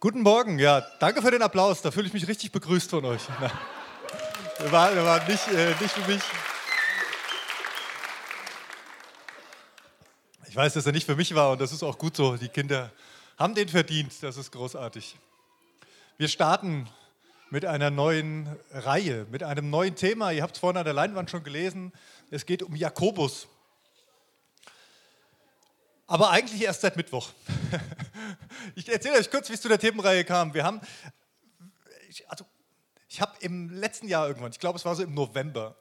Guten Morgen, ja, danke für den Applaus, da fühle ich mich richtig begrüßt von euch. Na, war, war nicht, äh, nicht für mich. Ich weiß, dass er nicht für mich war und das ist auch gut so. Die Kinder haben den verdient, das ist großartig. Wir starten mit einer neuen Reihe, mit einem neuen Thema. Ihr habt es vorhin an der Leinwand schon gelesen. Es geht um Jakobus. Aber eigentlich erst seit Mittwoch. Ich erzähle euch kurz, wie es zu der Themenreihe kam. Wir haben, also, ich habe im letzten Jahr irgendwann, ich glaube, es war so im November,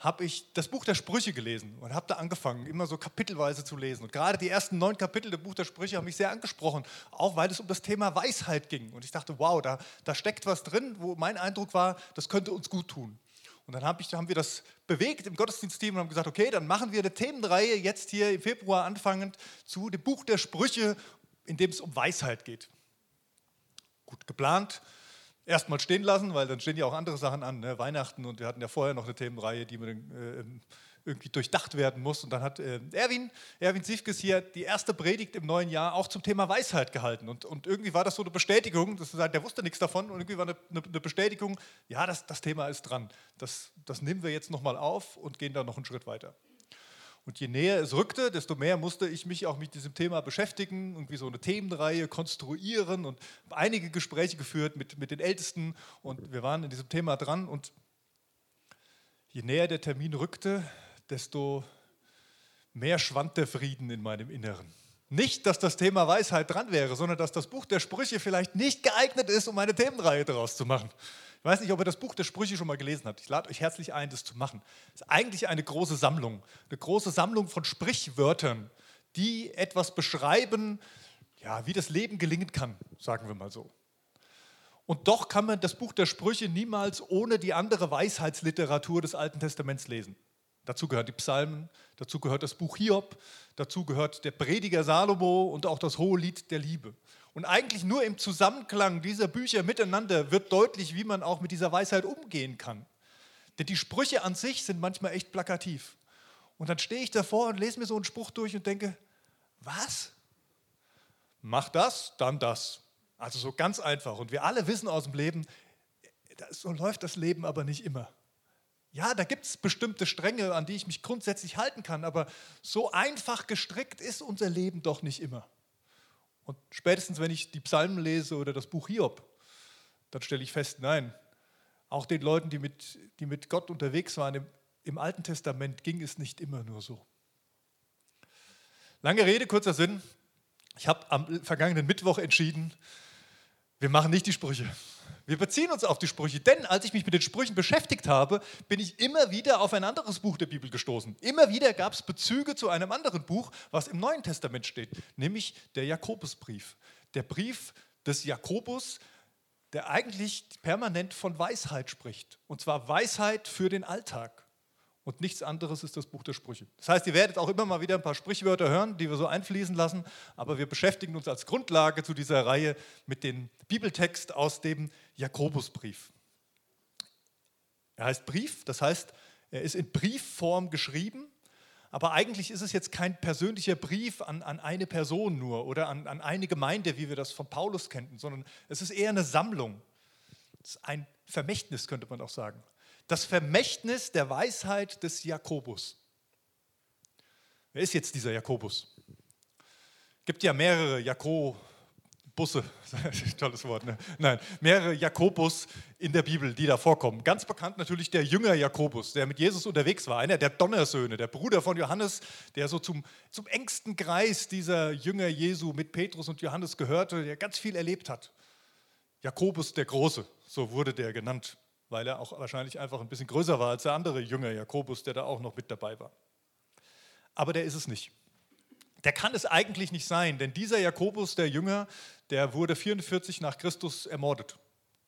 habe ich das Buch der Sprüche gelesen und habe da angefangen, immer so kapitelweise zu lesen. Und gerade die ersten neun Kapitel des Buch der Sprüche haben mich sehr angesprochen, auch weil es um das Thema Weisheit ging. Und ich dachte, wow, da, da steckt was drin, wo mein Eindruck war, das könnte uns gut tun. Und dann hab ich, haben wir das bewegt im Gottesdienstteam und haben gesagt, okay, dann machen wir eine Themenreihe jetzt hier im Februar anfangend zu dem Buch der Sprüche, in dem es um Weisheit geht. Gut geplant, erstmal stehen lassen, weil dann stehen ja auch andere Sachen an, ne? Weihnachten und wir hatten ja vorher noch eine Themenreihe, die äh, irgendwie durchdacht werden muss. Und dann hat äh, Erwin, Erwin Siefkes hier die erste Predigt im neuen Jahr auch zum Thema Weisheit gehalten. Und, und irgendwie war das so eine Bestätigung, dass er, der wusste nichts davon und irgendwie war eine, eine, eine Bestätigung, ja, das, das Thema ist dran. Das, das nehmen wir jetzt nochmal auf und gehen dann noch einen Schritt weiter. Und je näher es rückte, desto mehr musste ich mich auch mit diesem Thema beschäftigen, irgendwie so eine Themenreihe konstruieren und einige Gespräche geführt mit, mit den Ältesten und wir waren in diesem Thema dran und je näher der Termin rückte, desto mehr schwand der Frieden in meinem Inneren. Nicht, dass das Thema Weisheit dran wäre, sondern dass das Buch der Sprüche vielleicht nicht geeignet ist, um eine Themenreihe daraus zu machen. Ich weiß nicht, ob ihr das Buch der Sprüche schon mal gelesen habt. Ich lade euch herzlich ein, das zu machen. Es ist eigentlich eine große Sammlung, eine große Sammlung von Sprichwörtern, die etwas beschreiben, ja, wie das Leben gelingen kann, sagen wir mal so. Und doch kann man das Buch der Sprüche niemals ohne die andere Weisheitsliteratur des Alten Testaments lesen. Dazu gehören die Psalmen, dazu gehört das Buch Hiob, dazu gehört der Prediger Salomo und auch das Hohe Lied der Liebe. Und eigentlich nur im Zusammenklang dieser Bücher miteinander wird deutlich, wie man auch mit dieser Weisheit umgehen kann. Denn die Sprüche an sich sind manchmal echt plakativ. Und dann stehe ich davor und lese mir so einen Spruch durch und denke, was? Mach das, dann das. Also so ganz einfach. Und wir alle wissen aus dem Leben, so läuft das Leben aber nicht immer. Ja, da gibt es bestimmte Stränge, an die ich mich grundsätzlich halten kann, aber so einfach gestrickt ist unser Leben doch nicht immer. Und spätestens, wenn ich die Psalmen lese oder das Buch Hiob, dann stelle ich fest, nein, auch den Leuten, die mit, die mit Gott unterwegs waren im, im Alten Testament, ging es nicht immer nur so. Lange Rede, kurzer Sinn. Ich habe am vergangenen Mittwoch entschieden, wir machen nicht die Sprüche. Wir beziehen uns auf die Sprüche, denn als ich mich mit den Sprüchen beschäftigt habe, bin ich immer wieder auf ein anderes Buch der Bibel gestoßen. Immer wieder gab es Bezüge zu einem anderen Buch, was im Neuen Testament steht, nämlich der Jakobusbrief. Der Brief des Jakobus, der eigentlich permanent von Weisheit spricht. Und zwar Weisheit für den Alltag. Und nichts anderes ist das Buch der Sprüche. Das heißt, ihr werdet auch immer mal wieder ein paar Sprichwörter hören, die wir so einfließen lassen, aber wir beschäftigen uns als Grundlage zu dieser Reihe mit dem Bibeltext aus dem Jakobusbrief. Er heißt Brief, das heißt, er ist in Briefform geschrieben, aber eigentlich ist es jetzt kein persönlicher Brief an, an eine Person nur oder an, an eine Gemeinde, wie wir das von Paulus kennen, sondern es ist eher eine Sammlung. Es ist ein Vermächtnis, könnte man auch sagen das Vermächtnis der Weisheit des Jakobus. Wer ist jetzt dieser Jakobus? Gibt ja mehrere Jakobusse, tolles Wort, ne? nein, mehrere Jakobus in der Bibel, die da vorkommen. Ganz bekannt natürlich der Jünger Jakobus, der mit Jesus unterwegs war, einer der Donnersöhne, der Bruder von Johannes, der so zum, zum engsten Kreis dieser Jünger Jesu mit Petrus und Johannes gehörte, der ganz viel erlebt hat. Jakobus der Große, so wurde der genannt weil er auch wahrscheinlich einfach ein bisschen größer war als der andere Jünger Jakobus, der da auch noch mit dabei war. Aber der ist es nicht. Der kann es eigentlich nicht sein, denn dieser Jakobus, der Jünger, der wurde 44 nach Christus ermordet,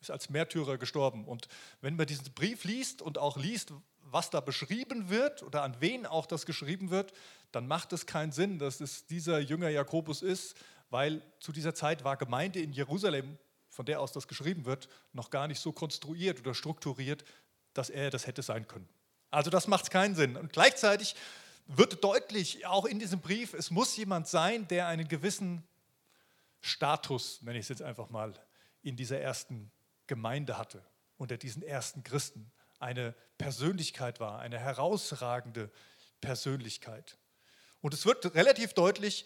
ist als Märtyrer gestorben. Und wenn man diesen Brief liest und auch liest, was da beschrieben wird oder an wen auch das geschrieben wird, dann macht es keinen Sinn, dass es dieser Jünger Jakobus ist, weil zu dieser Zeit war Gemeinde in Jerusalem von der aus das geschrieben wird, noch gar nicht so konstruiert oder strukturiert, dass er das hätte sein können. Also das macht keinen Sinn. Und gleichzeitig wird deutlich, auch in diesem Brief, es muss jemand sein, der einen gewissen Status, nenne ich es jetzt einfach mal, in dieser ersten Gemeinde hatte, unter diesen ersten Christen, eine Persönlichkeit war, eine herausragende Persönlichkeit. Und es wird relativ deutlich,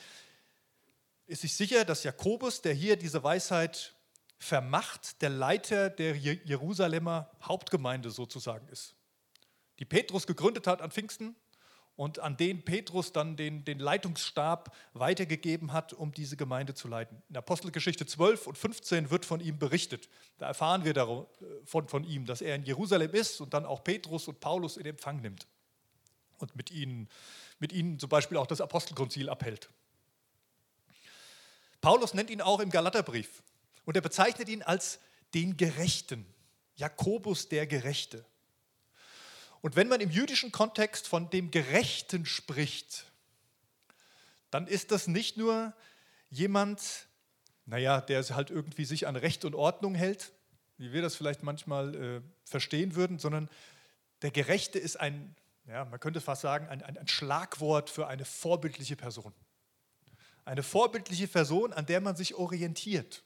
ist sich sicher, dass Jakobus, der hier diese Weisheit vermacht, der Leiter der Jerusalemer Hauptgemeinde sozusagen ist, die Petrus gegründet hat an Pfingsten und an den Petrus dann den, den Leitungsstab weitergegeben hat, um diese Gemeinde zu leiten. In Apostelgeschichte 12 und 15 wird von ihm berichtet. Da erfahren wir davon, von, von ihm, dass er in Jerusalem ist und dann auch Petrus und Paulus in Empfang nimmt und mit ihnen, mit ihnen zum Beispiel auch das Apostelkonzil abhält. Paulus nennt ihn auch im Galaterbrief und er bezeichnet ihn als den Gerechten, Jakobus der Gerechte. Und wenn man im jüdischen Kontext von dem Gerechten spricht, dann ist das nicht nur jemand, naja, der halt irgendwie sich an Recht und Ordnung hält, wie wir das vielleicht manchmal äh, verstehen würden, sondern der Gerechte ist ein, ja, man könnte fast sagen, ein, ein, ein Schlagwort für eine vorbildliche Person. Eine vorbildliche Person, an der man sich orientiert.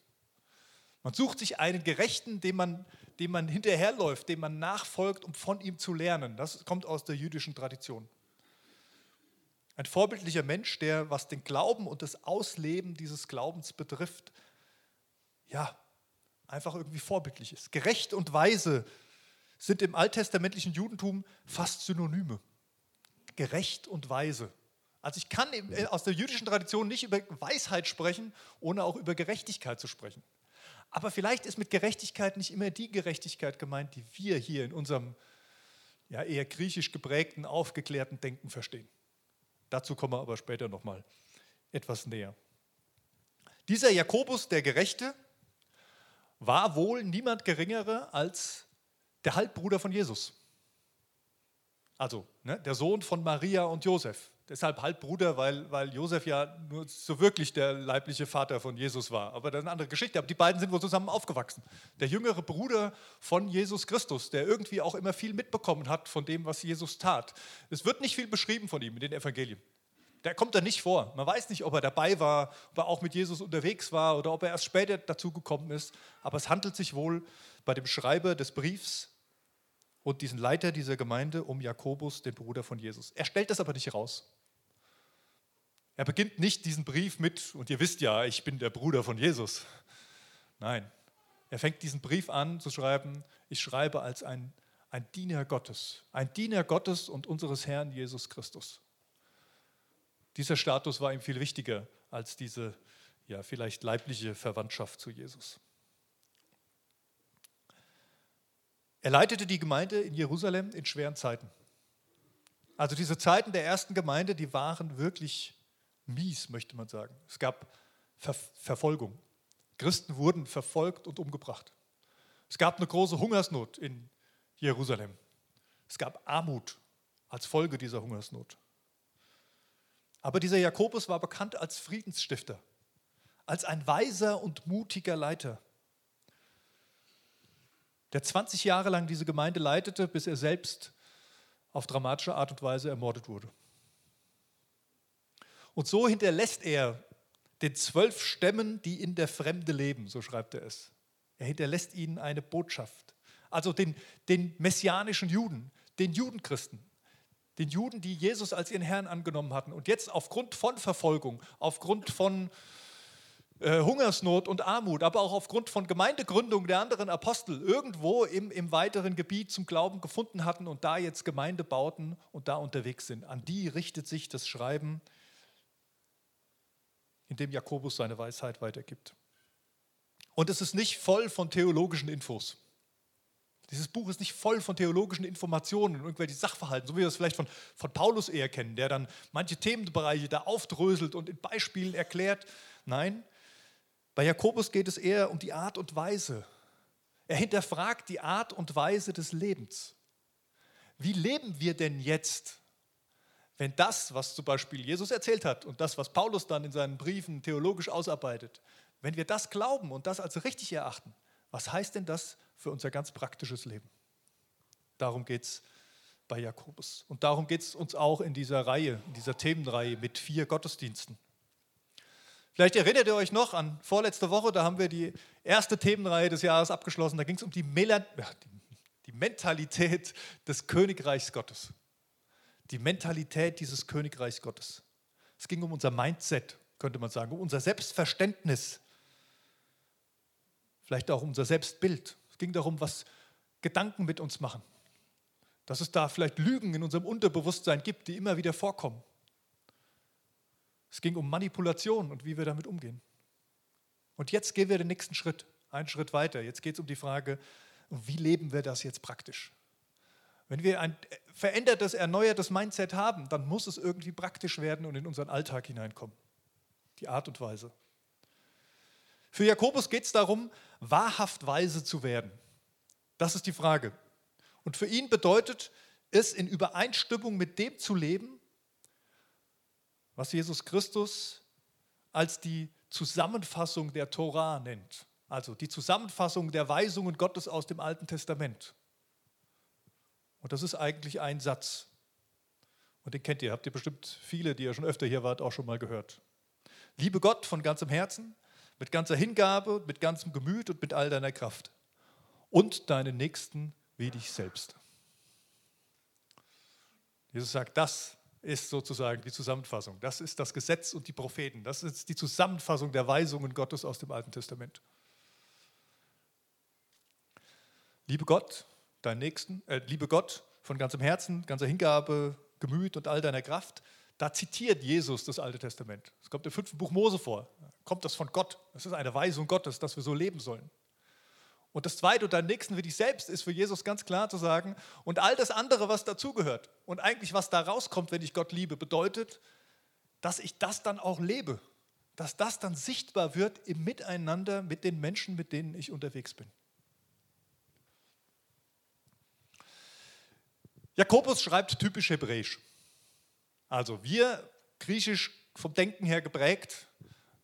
Man sucht sich einen Gerechten, dem man dem man hinterherläuft, dem man nachfolgt, um von ihm zu lernen. Das kommt aus der jüdischen Tradition. Ein vorbildlicher Mensch, der, was den Glauben und das Ausleben dieses Glaubens betrifft, ja, einfach irgendwie vorbildlich ist. Gerecht und weise sind im alttestamentlichen Judentum fast Synonyme. Gerecht und weise. Also ich kann aus der jüdischen Tradition nicht über Weisheit sprechen, ohne auch über Gerechtigkeit zu sprechen. Aber vielleicht ist mit Gerechtigkeit nicht immer die Gerechtigkeit gemeint, die wir hier in unserem ja, eher griechisch geprägten, aufgeklärten Denken verstehen. Dazu kommen wir aber später nochmal etwas näher. Dieser Jakobus, der Gerechte, war wohl niemand Geringerer als der Halbbruder von Jesus. Also ne, der Sohn von Maria und Josef deshalb Halbbruder, weil, weil Josef ja nur so wirklich der leibliche Vater von Jesus war. Aber das ist eine andere Geschichte. Aber die beiden sind wohl zusammen aufgewachsen. Der jüngere Bruder von Jesus Christus, der irgendwie auch immer viel mitbekommen hat von dem, was Jesus tat. Es wird nicht viel beschrieben von ihm in den Evangelien. Der kommt da nicht vor. Man weiß nicht, ob er dabei war, ob er auch mit Jesus unterwegs war oder ob er erst später dazu gekommen ist. Aber es handelt sich wohl bei dem Schreiber des Briefs und diesen Leiter dieser Gemeinde um Jakobus, den Bruder von Jesus. Er stellt das aber nicht raus. Er beginnt nicht diesen Brief mit, und ihr wisst ja, ich bin der Bruder von Jesus. Nein, er fängt diesen Brief an zu schreiben, ich schreibe als ein, ein Diener Gottes, ein Diener Gottes und unseres Herrn Jesus Christus. Dieser Status war ihm viel wichtiger als diese ja, vielleicht leibliche Verwandtschaft zu Jesus. Er leitete die Gemeinde in Jerusalem in schweren Zeiten. Also diese Zeiten der ersten Gemeinde, die waren wirklich mies, möchte man sagen. Es gab Ver Verfolgung. Christen wurden verfolgt und umgebracht. Es gab eine große Hungersnot in Jerusalem. Es gab Armut als Folge dieser Hungersnot. Aber dieser Jakobus war bekannt als Friedensstifter, als ein weiser und mutiger Leiter, der 20 Jahre lang diese Gemeinde leitete, bis er selbst auf dramatische Art und Weise ermordet wurde. Und so hinterlässt er den zwölf Stämmen, die in der Fremde leben, so schreibt er es. Er hinterlässt ihnen eine Botschaft. Also den, den messianischen Juden, den Judenchristen, den Juden, die Jesus als ihren Herrn angenommen hatten und jetzt aufgrund von Verfolgung, aufgrund von äh, Hungersnot und Armut, aber auch aufgrund von Gemeindegründung der anderen Apostel irgendwo im, im weiteren Gebiet zum Glauben gefunden hatten und da jetzt Gemeinde bauten und da unterwegs sind. An die richtet sich das Schreiben in dem Jakobus seine Weisheit weitergibt. Und es ist nicht voll von theologischen Infos. Dieses Buch ist nicht voll von theologischen Informationen und irgendwelche Sachverhalten, so wie wir es vielleicht von, von Paulus eher kennen, der dann manche Themenbereiche da aufdröselt und in Beispielen erklärt. Nein, bei Jakobus geht es eher um die Art und Weise. Er hinterfragt die Art und Weise des Lebens. Wie leben wir denn jetzt wenn das, was zum Beispiel Jesus erzählt hat und das, was Paulus dann in seinen Briefen theologisch ausarbeitet, wenn wir das glauben und das als richtig erachten, was heißt denn das für unser ganz praktisches Leben? Darum geht es bei Jakobus. Und darum geht es uns auch in dieser Reihe, in dieser Themenreihe mit vier Gottesdiensten. Vielleicht erinnert ihr euch noch an vorletzte Woche, da haben wir die erste Themenreihe des Jahres abgeschlossen. Da ging es um die, Mela die Mentalität des Königreichs Gottes. Die Mentalität dieses Königreichs Gottes. Es ging um unser Mindset, könnte man sagen, um unser Selbstverständnis. Vielleicht auch um unser Selbstbild. Es ging darum, was Gedanken mit uns machen. Dass es da vielleicht Lügen in unserem Unterbewusstsein gibt, die immer wieder vorkommen. Es ging um Manipulation und wie wir damit umgehen. Und jetzt gehen wir den nächsten Schritt, einen Schritt weiter. Jetzt geht es um die Frage, wie leben wir das jetzt praktisch? Wenn wir ein verändertes, erneuertes Mindset haben, dann muss es irgendwie praktisch werden und in unseren Alltag hineinkommen. Die Art und Weise. Für Jakobus geht es darum, wahrhaft weise zu werden. Das ist die Frage. Und für ihn bedeutet es, in Übereinstimmung mit dem zu leben, was Jesus Christus als die Zusammenfassung der Torah nennt. Also die Zusammenfassung der Weisungen Gottes aus dem Alten Testament. Und das ist eigentlich ein Satz. Und den kennt ihr, habt ihr bestimmt viele, die ihr schon öfter hier wart, auch schon mal gehört. Liebe Gott von ganzem Herzen, mit ganzer Hingabe, mit ganzem Gemüt und mit all deiner Kraft. Und deinen Nächsten wie dich selbst. Jesus sagt, das ist sozusagen die Zusammenfassung. Das ist das Gesetz und die Propheten. Das ist die Zusammenfassung der Weisungen Gottes aus dem Alten Testament. Liebe Gott, deinen Nächsten, äh, liebe Gott von ganzem Herzen, ganzer Hingabe, Gemüt und all deiner Kraft. Da zitiert Jesus das Alte Testament. Es kommt im fünften Buch Mose vor. kommt das von Gott. Das ist eine Weisung Gottes, dass wir so leben sollen. Und das Zweite, und deinen Nächsten wie dich selbst, ist für Jesus ganz klar zu sagen, und all das andere, was dazugehört und eigentlich was da rauskommt, wenn ich Gott liebe, bedeutet, dass ich das dann auch lebe. Dass das dann sichtbar wird im Miteinander mit den Menschen, mit denen ich unterwegs bin. Jakobus schreibt typisch hebräisch. Also wir, griechisch vom Denken her geprägt,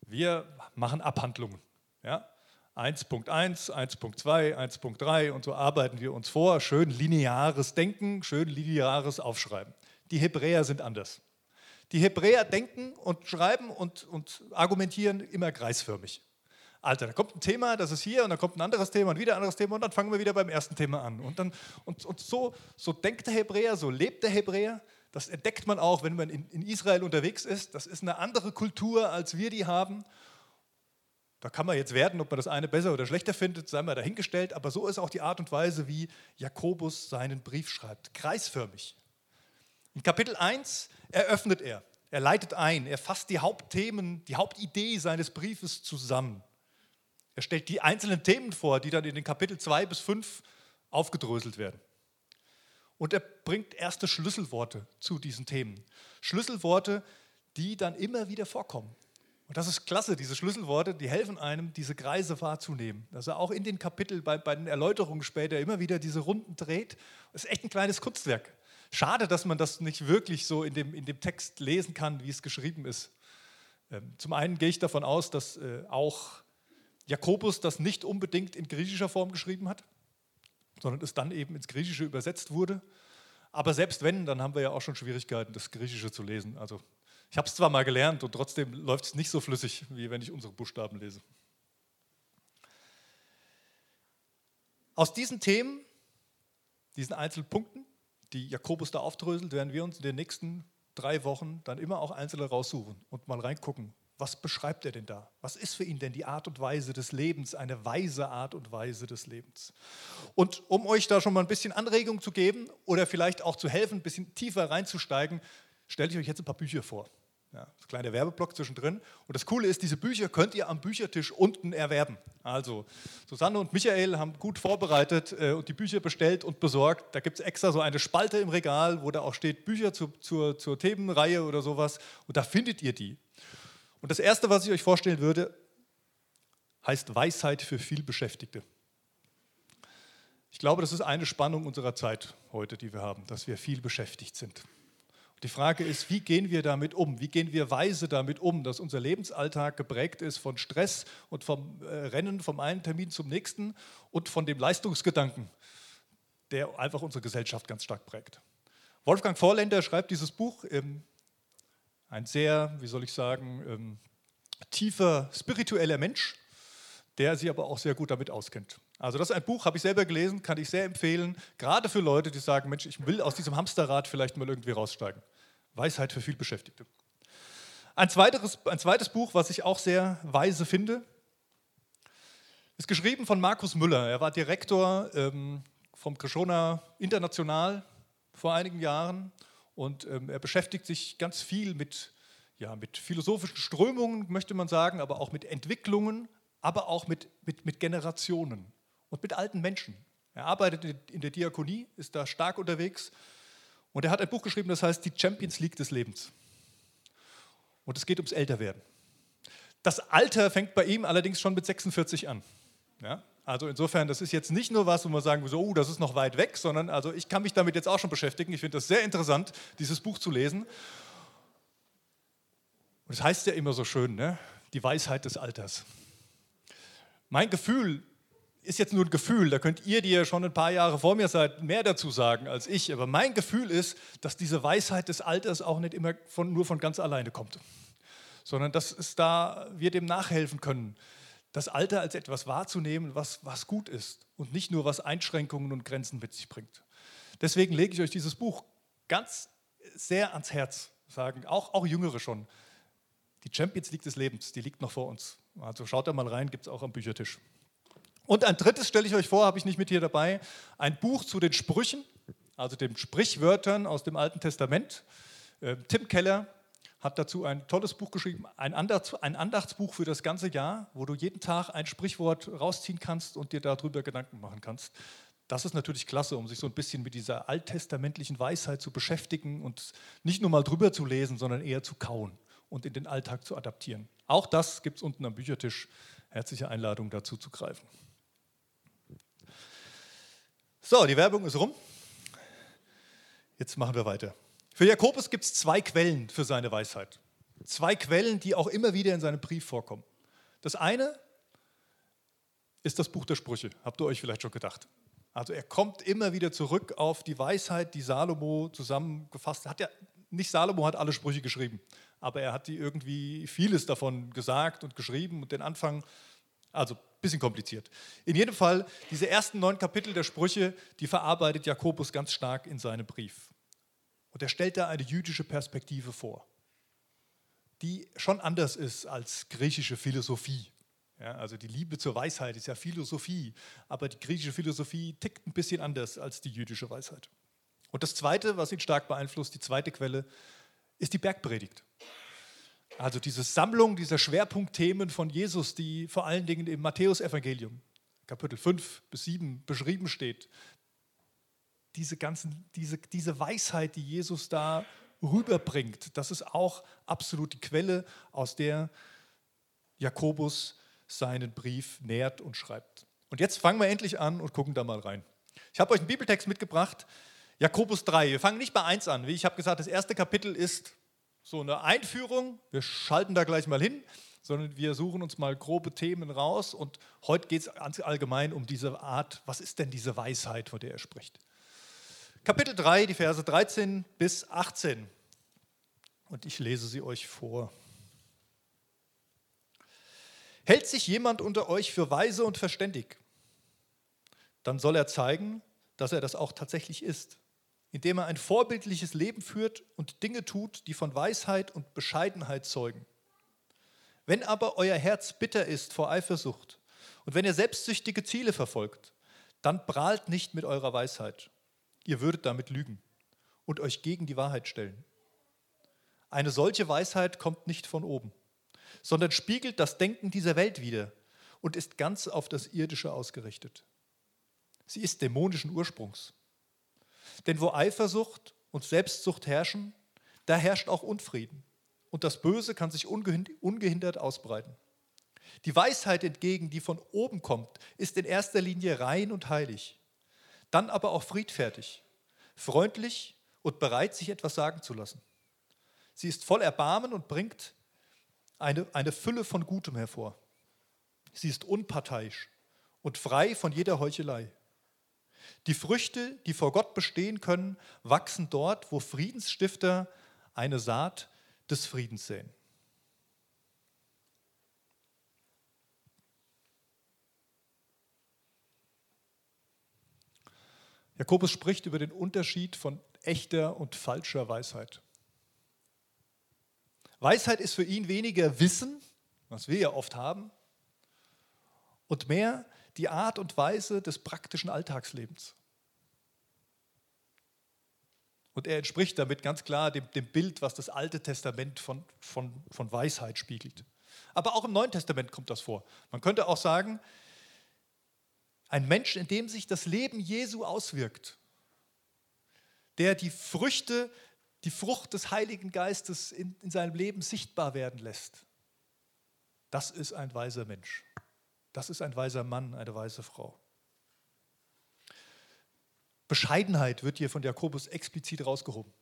wir machen Abhandlungen. Ja? 1.1, 1.2, 1.3 und so arbeiten wir uns vor. Schön lineares Denken, schön lineares Aufschreiben. Die Hebräer sind anders. Die Hebräer denken und schreiben und, und argumentieren immer kreisförmig. Alter, da kommt ein Thema, das ist hier, und dann kommt ein anderes Thema und wieder ein anderes Thema, und dann fangen wir wieder beim ersten Thema an. Und, dann, und, und so, so denkt der Hebräer, so lebt der Hebräer. Das entdeckt man auch, wenn man in, in Israel unterwegs ist. Das ist eine andere Kultur, als wir die haben. Da kann man jetzt werden, ob man das eine besser oder schlechter findet, sei mal dahingestellt, aber so ist auch die Art und Weise, wie Jakobus seinen Brief schreibt, kreisförmig. In Kapitel 1 eröffnet er, er leitet ein, er fasst die Hauptthemen, die Hauptidee seines Briefes zusammen. Er stellt die einzelnen Themen vor, die dann in den Kapitel 2 bis 5 aufgedröselt werden. Und er bringt erste Schlüsselworte zu diesen Themen. Schlüsselworte, die dann immer wieder vorkommen. Und das ist klasse, diese Schlüsselworte, die helfen einem, diese Kreise wahrzunehmen. Dass er auch in den Kapiteln, bei, bei den Erläuterungen später immer wieder diese Runden dreht. Das ist echt ein kleines Kunstwerk. Schade, dass man das nicht wirklich so in dem, in dem Text lesen kann, wie es geschrieben ist. Ähm, zum einen gehe ich davon aus, dass äh, auch Jakobus das nicht unbedingt in griechischer Form geschrieben hat, sondern es dann eben ins Griechische übersetzt wurde. Aber selbst wenn, dann haben wir ja auch schon Schwierigkeiten, das Griechische zu lesen. Also ich habe es zwar mal gelernt und trotzdem läuft es nicht so flüssig, wie wenn ich unsere Buchstaben lese. Aus diesen Themen, diesen einzelnen Punkten, die Jakobus da aufdröselt, werden wir uns in den nächsten drei Wochen dann immer auch einzelne raussuchen und mal reingucken, was beschreibt er denn da? Was ist für ihn denn die Art und Weise des Lebens, eine weise Art und Weise des Lebens? Und um euch da schon mal ein bisschen Anregung zu geben oder vielleicht auch zu helfen, ein bisschen tiefer reinzusteigen, stelle ich euch jetzt ein paar Bücher vor. Ja, das kleine Werbeblock zwischendrin. Und das Coole ist, diese Bücher könnt ihr am Büchertisch unten erwerben. Also Susanne und Michael haben gut vorbereitet äh, und die Bücher bestellt und besorgt. Da gibt es extra so eine Spalte im Regal, wo da auch steht Bücher zu, zur, zur Themenreihe oder sowas. Und da findet ihr die. Und das Erste, was ich euch vorstellen würde, heißt Weisheit für vielbeschäftigte. Ich glaube, das ist eine Spannung unserer Zeit heute, die wir haben, dass wir viel beschäftigt sind. Und die Frage ist, wie gehen wir damit um? Wie gehen wir weise damit um, dass unser Lebensalltag geprägt ist von Stress und vom äh, Rennen vom einen Termin zum nächsten und von dem Leistungsgedanken, der einfach unsere Gesellschaft ganz stark prägt. Wolfgang Vorländer schreibt dieses Buch ein sehr, wie soll ich sagen, ähm, tiefer spiritueller Mensch, der sich aber auch sehr gut damit auskennt. Also das ist ein Buch, habe ich selber gelesen, kann ich sehr empfehlen, gerade für Leute, die sagen, Mensch, ich will aus diesem Hamsterrad vielleicht mal irgendwie raussteigen. Weisheit für viel Beschäftigte. Ein zweites, ein zweites Buch, was ich auch sehr weise finde, ist geschrieben von Markus Müller. Er war Direktor ähm, vom Krishona International vor einigen Jahren und ähm, er beschäftigt sich ganz viel mit, ja, mit philosophischen Strömungen, möchte man sagen, aber auch mit Entwicklungen, aber auch mit, mit, mit Generationen und mit alten Menschen. Er arbeitet in der Diakonie, ist da stark unterwegs und er hat ein Buch geschrieben, das heißt Die Champions League des Lebens. Und es geht ums Älterwerden. Das Alter fängt bei ihm allerdings schon mit 46 an. Ja? Also insofern, das ist jetzt nicht nur was, wo man sagen so, oh, das ist noch weit weg, sondern also ich kann mich damit jetzt auch schon beschäftigen. Ich finde das sehr interessant, dieses Buch zu lesen. Und es heißt ja immer so schön, ne? die Weisheit des Alters. Mein Gefühl ist jetzt nur ein Gefühl, da könnt ihr, die ja schon ein paar Jahre vor mir seid, mehr dazu sagen als ich. Aber mein Gefühl ist, dass diese Weisheit des Alters auch nicht immer von, nur von ganz alleine kommt, sondern dass es da wir dem nachhelfen können das Alter als etwas wahrzunehmen, was, was gut ist und nicht nur was Einschränkungen und Grenzen mit sich bringt. Deswegen lege ich euch dieses Buch ganz sehr ans Herz, sagen auch, auch Jüngere schon. Die Champions League des Lebens, die liegt noch vor uns. Also schaut da mal rein, gibt es auch am Büchertisch. Und ein drittes stelle ich euch vor, habe ich nicht mit hier dabei, ein Buch zu den Sprüchen, also den Sprichwörtern aus dem Alten Testament. Ähm, Tim Keller hat dazu ein tolles Buch geschrieben, ein, Andachts, ein Andachtsbuch für das ganze Jahr, wo du jeden Tag ein Sprichwort rausziehen kannst und dir darüber Gedanken machen kannst. Das ist natürlich klasse, um sich so ein bisschen mit dieser alttestamentlichen Weisheit zu beschäftigen und nicht nur mal drüber zu lesen, sondern eher zu kauen und in den Alltag zu adaptieren. Auch das gibt es unten am Büchertisch. Herzliche Einladung dazu zu greifen. So, die Werbung ist rum. Jetzt machen wir weiter. Für Jakobus gibt es zwei Quellen für seine Weisheit. Zwei Quellen, die auch immer wieder in seinem Brief vorkommen. Das eine ist das Buch der Sprüche, habt ihr euch vielleicht schon gedacht. Also er kommt immer wieder zurück auf die Weisheit, die Salomo zusammengefasst hat. Ja, nicht Salomo hat alle Sprüche geschrieben, aber er hat die irgendwie vieles davon gesagt und geschrieben und den Anfang, also ein bisschen kompliziert. In jedem Fall, diese ersten neun Kapitel der Sprüche, die verarbeitet Jakobus ganz stark in seinem Brief. Und er stellt da eine jüdische Perspektive vor, die schon anders ist als griechische Philosophie. Ja, also die Liebe zur Weisheit ist ja Philosophie, aber die griechische Philosophie tickt ein bisschen anders als die jüdische Weisheit. Und das Zweite, was ihn stark beeinflusst, die zweite Quelle, ist die Bergpredigt. Also diese Sammlung dieser Schwerpunktthemen von Jesus, die vor allen Dingen im Matthäusevangelium, Kapitel 5 bis 7 beschrieben steht, diese, ganzen, diese, diese Weisheit, die Jesus da rüberbringt, das ist auch absolut die Quelle, aus der Jakobus seinen Brief nährt und schreibt. Und jetzt fangen wir endlich an und gucken da mal rein. Ich habe euch einen Bibeltext mitgebracht, Jakobus 3. Wir fangen nicht bei 1 an. Wie ich habe gesagt, das erste Kapitel ist so eine Einführung. Wir schalten da gleich mal hin, sondern wir suchen uns mal grobe Themen raus. Und heute geht es allgemein um diese Art, was ist denn diese Weisheit, von der er spricht. Kapitel 3, die Verse 13 bis 18. Und ich lese sie euch vor. Hält sich jemand unter euch für weise und verständig, dann soll er zeigen, dass er das auch tatsächlich ist, indem er ein vorbildliches Leben führt und Dinge tut, die von Weisheit und Bescheidenheit zeugen. Wenn aber euer Herz bitter ist vor Eifersucht und wenn ihr selbstsüchtige Ziele verfolgt, dann prahlt nicht mit eurer Weisheit Ihr würdet damit lügen und euch gegen die Wahrheit stellen. Eine solche Weisheit kommt nicht von oben, sondern spiegelt das Denken dieser Welt wider und ist ganz auf das Irdische ausgerichtet. Sie ist dämonischen Ursprungs. Denn wo Eifersucht und Selbstsucht herrschen, da herrscht auch Unfrieden und das Böse kann sich ungehindert ausbreiten. Die Weisheit entgegen, die von oben kommt, ist in erster Linie rein und heilig dann aber auch friedfertig, freundlich und bereit, sich etwas sagen zu lassen. Sie ist voll Erbarmen und bringt eine, eine Fülle von Gutem hervor. Sie ist unparteiisch und frei von jeder Heuchelei. Die Früchte, die vor Gott bestehen können, wachsen dort, wo Friedensstifter eine Saat des Friedens säen. Jakobus spricht über den Unterschied von echter und falscher Weisheit. Weisheit ist für ihn weniger Wissen, was wir ja oft haben, und mehr die Art und Weise des praktischen Alltagslebens. Und er entspricht damit ganz klar dem, dem Bild, was das Alte Testament von, von, von Weisheit spiegelt. Aber auch im Neuen Testament kommt das vor. Man könnte auch sagen, ein Mensch, in dem sich das Leben Jesu auswirkt, der die Früchte, die Frucht des Heiligen Geistes in, in seinem Leben sichtbar werden lässt, das ist ein weiser Mensch. Das ist ein weiser Mann, eine weise Frau. Bescheidenheit wird hier von Jakobus explizit rausgehoben.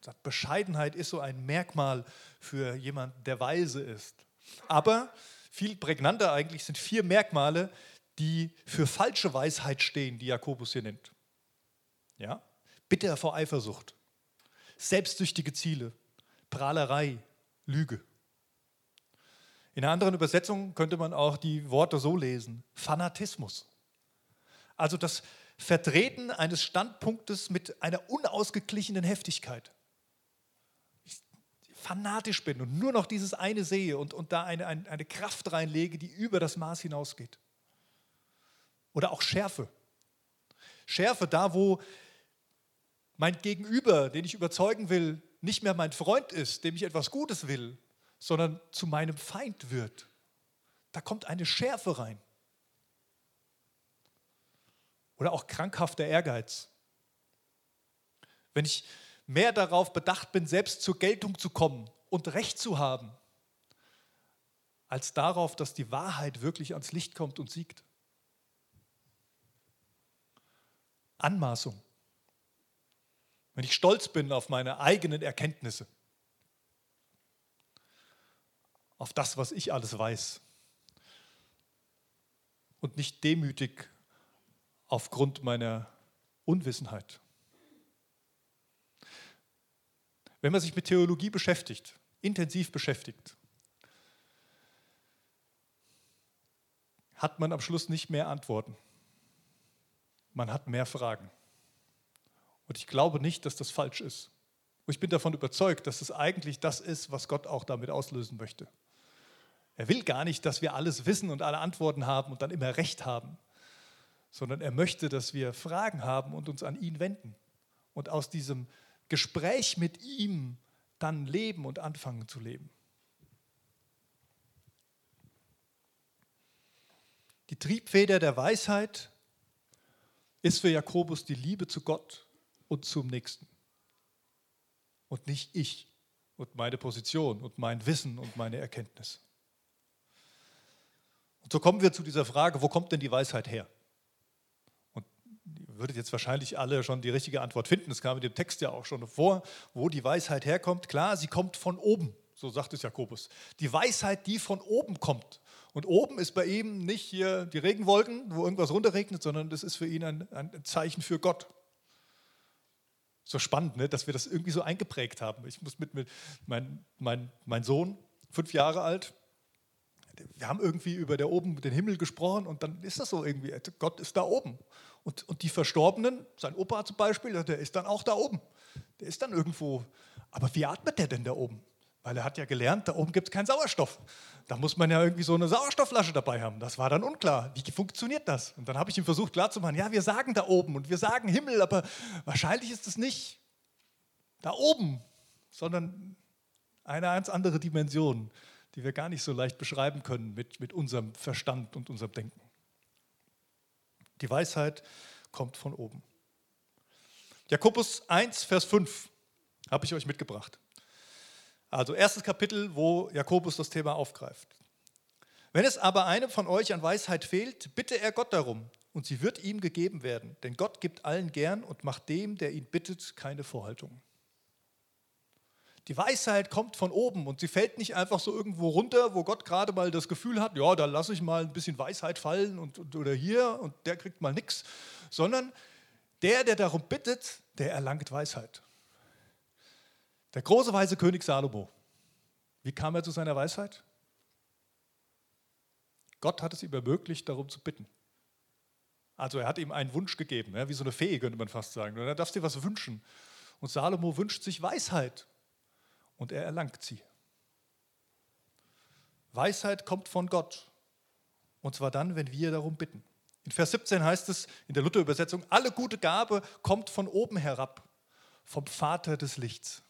Sagt, Bescheidenheit ist so ein Merkmal für jemanden, der weise ist. Aber viel prägnanter eigentlich sind vier Merkmale, die für falsche Weisheit stehen, die Jakobus hier nennt. Ja? Bitter vor Eifersucht, selbstsüchtige Ziele, Prahlerei, Lüge. In einer anderen Übersetzung könnte man auch die Worte so lesen: Fanatismus. Also das Vertreten eines Standpunktes mit einer unausgeglichenen Heftigkeit. Fanatisch bin und nur noch dieses eine sehe und, und da eine, eine, eine Kraft reinlege, die über das Maß hinausgeht. Oder auch Schärfe. Schärfe da, wo mein Gegenüber, den ich überzeugen will, nicht mehr mein Freund ist, dem ich etwas Gutes will, sondern zu meinem Feind wird. Da kommt eine Schärfe rein. Oder auch krankhafter Ehrgeiz. Wenn ich mehr darauf bedacht bin, selbst zur Geltung zu kommen und Recht zu haben, als darauf, dass die Wahrheit wirklich ans Licht kommt und siegt. Anmaßung. Wenn ich stolz bin auf meine eigenen Erkenntnisse, auf das, was ich alles weiß und nicht demütig aufgrund meiner Unwissenheit. Wenn man sich mit Theologie beschäftigt, intensiv beschäftigt, hat man am Schluss nicht mehr Antworten. Man hat mehr Fragen. Und ich glaube nicht, dass das falsch ist. Und ich bin davon überzeugt, dass es eigentlich das ist, was Gott auch damit auslösen möchte. Er will gar nicht, dass wir alles wissen und alle Antworten haben und dann immer Recht haben sondern er möchte, dass wir Fragen haben und uns an ihn wenden und aus diesem Gespräch mit ihm dann leben und anfangen zu leben. Die Triebfeder der Weisheit ist für Jakobus die Liebe zu Gott und zum Nächsten. Und nicht ich und meine Position und mein Wissen und meine Erkenntnis. Und so kommen wir zu dieser Frage, wo kommt denn die Weisheit her? würdet jetzt wahrscheinlich alle schon die richtige Antwort finden. Es kam in dem Text ja auch schon vor, wo die Weisheit herkommt. Klar, sie kommt von oben, so sagt es Jakobus. Die Weisheit, die von oben kommt. Und oben ist bei ihm nicht hier die Regenwolken, wo irgendwas runterregnet, sondern das ist für ihn ein, ein Zeichen für Gott. So spannend, ne, dass wir das irgendwie so eingeprägt haben. Ich muss mit, mit mein, mein, mein Sohn, fünf Jahre alt, wir haben irgendwie über der oben den Himmel gesprochen und dann ist das so irgendwie, Gott ist da oben. Und, und die Verstorbenen, sein Opa zum Beispiel, der ist dann auch da oben. Der ist dann irgendwo. Aber wie atmet der denn da oben? Weil er hat ja gelernt, da oben gibt es keinen Sauerstoff. Da muss man ja irgendwie so eine Sauerstoffflasche dabei haben. Das war dann unklar. Wie funktioniert das? Und dann habe ich ihm versucht klarzumachen, ja, wir sagen da oben und wir sagen Himmel, aber wahrscheinlich ist es nicht da oben, sondern eine ganz andere Dimension die wir gar nicht so leicht beschreiben können mit, mit unserem Verstand und unserem Denken. Die Weisheit kommt von oben. Jakobus 1, Vers 5 habe ich euch mitgebracht. Also erstes Kapitel, wo Jakobus das Thema aufgreift. Wenn es aber einem von euch an Weisheit fehlt, bitte er Gott darum, und sie wird ihm gegeben werden. Denn Gott gibt allen gern und macht dem, der ihn bittet, keine Vorhaltung. Die Weisheit kommt von oben und sie fällt nicht einfach so irgendwo runter, wo Gott gerade mal das Gefühl hat, ja, da lasse ich mal ein bisschen Weisheit fallen und, und oder hier und der kriegt mal nichts, sondern der, der darum bittet, der erlangt Weisheit. Der große weise König Salomo, wie kam er zu seiner Weisheit? Gott hat es ihm ermöglicht, darum zu bitten. Also er hat ihm einen Wunsch gegeben, ja, wie so eine Fee, könnte man fast sagen. Und er darfst dir was wünschen. Und Salomo wünscht sich Weisheit und er erlangt sie. Weisheit kommt von Gott. Und zwar dann, wenn wir darum bitten. In Vers 17 heißt es in der Luther-Übersetzung, alle gute Gabe kommt von oben herab, vom Vater des Lichts.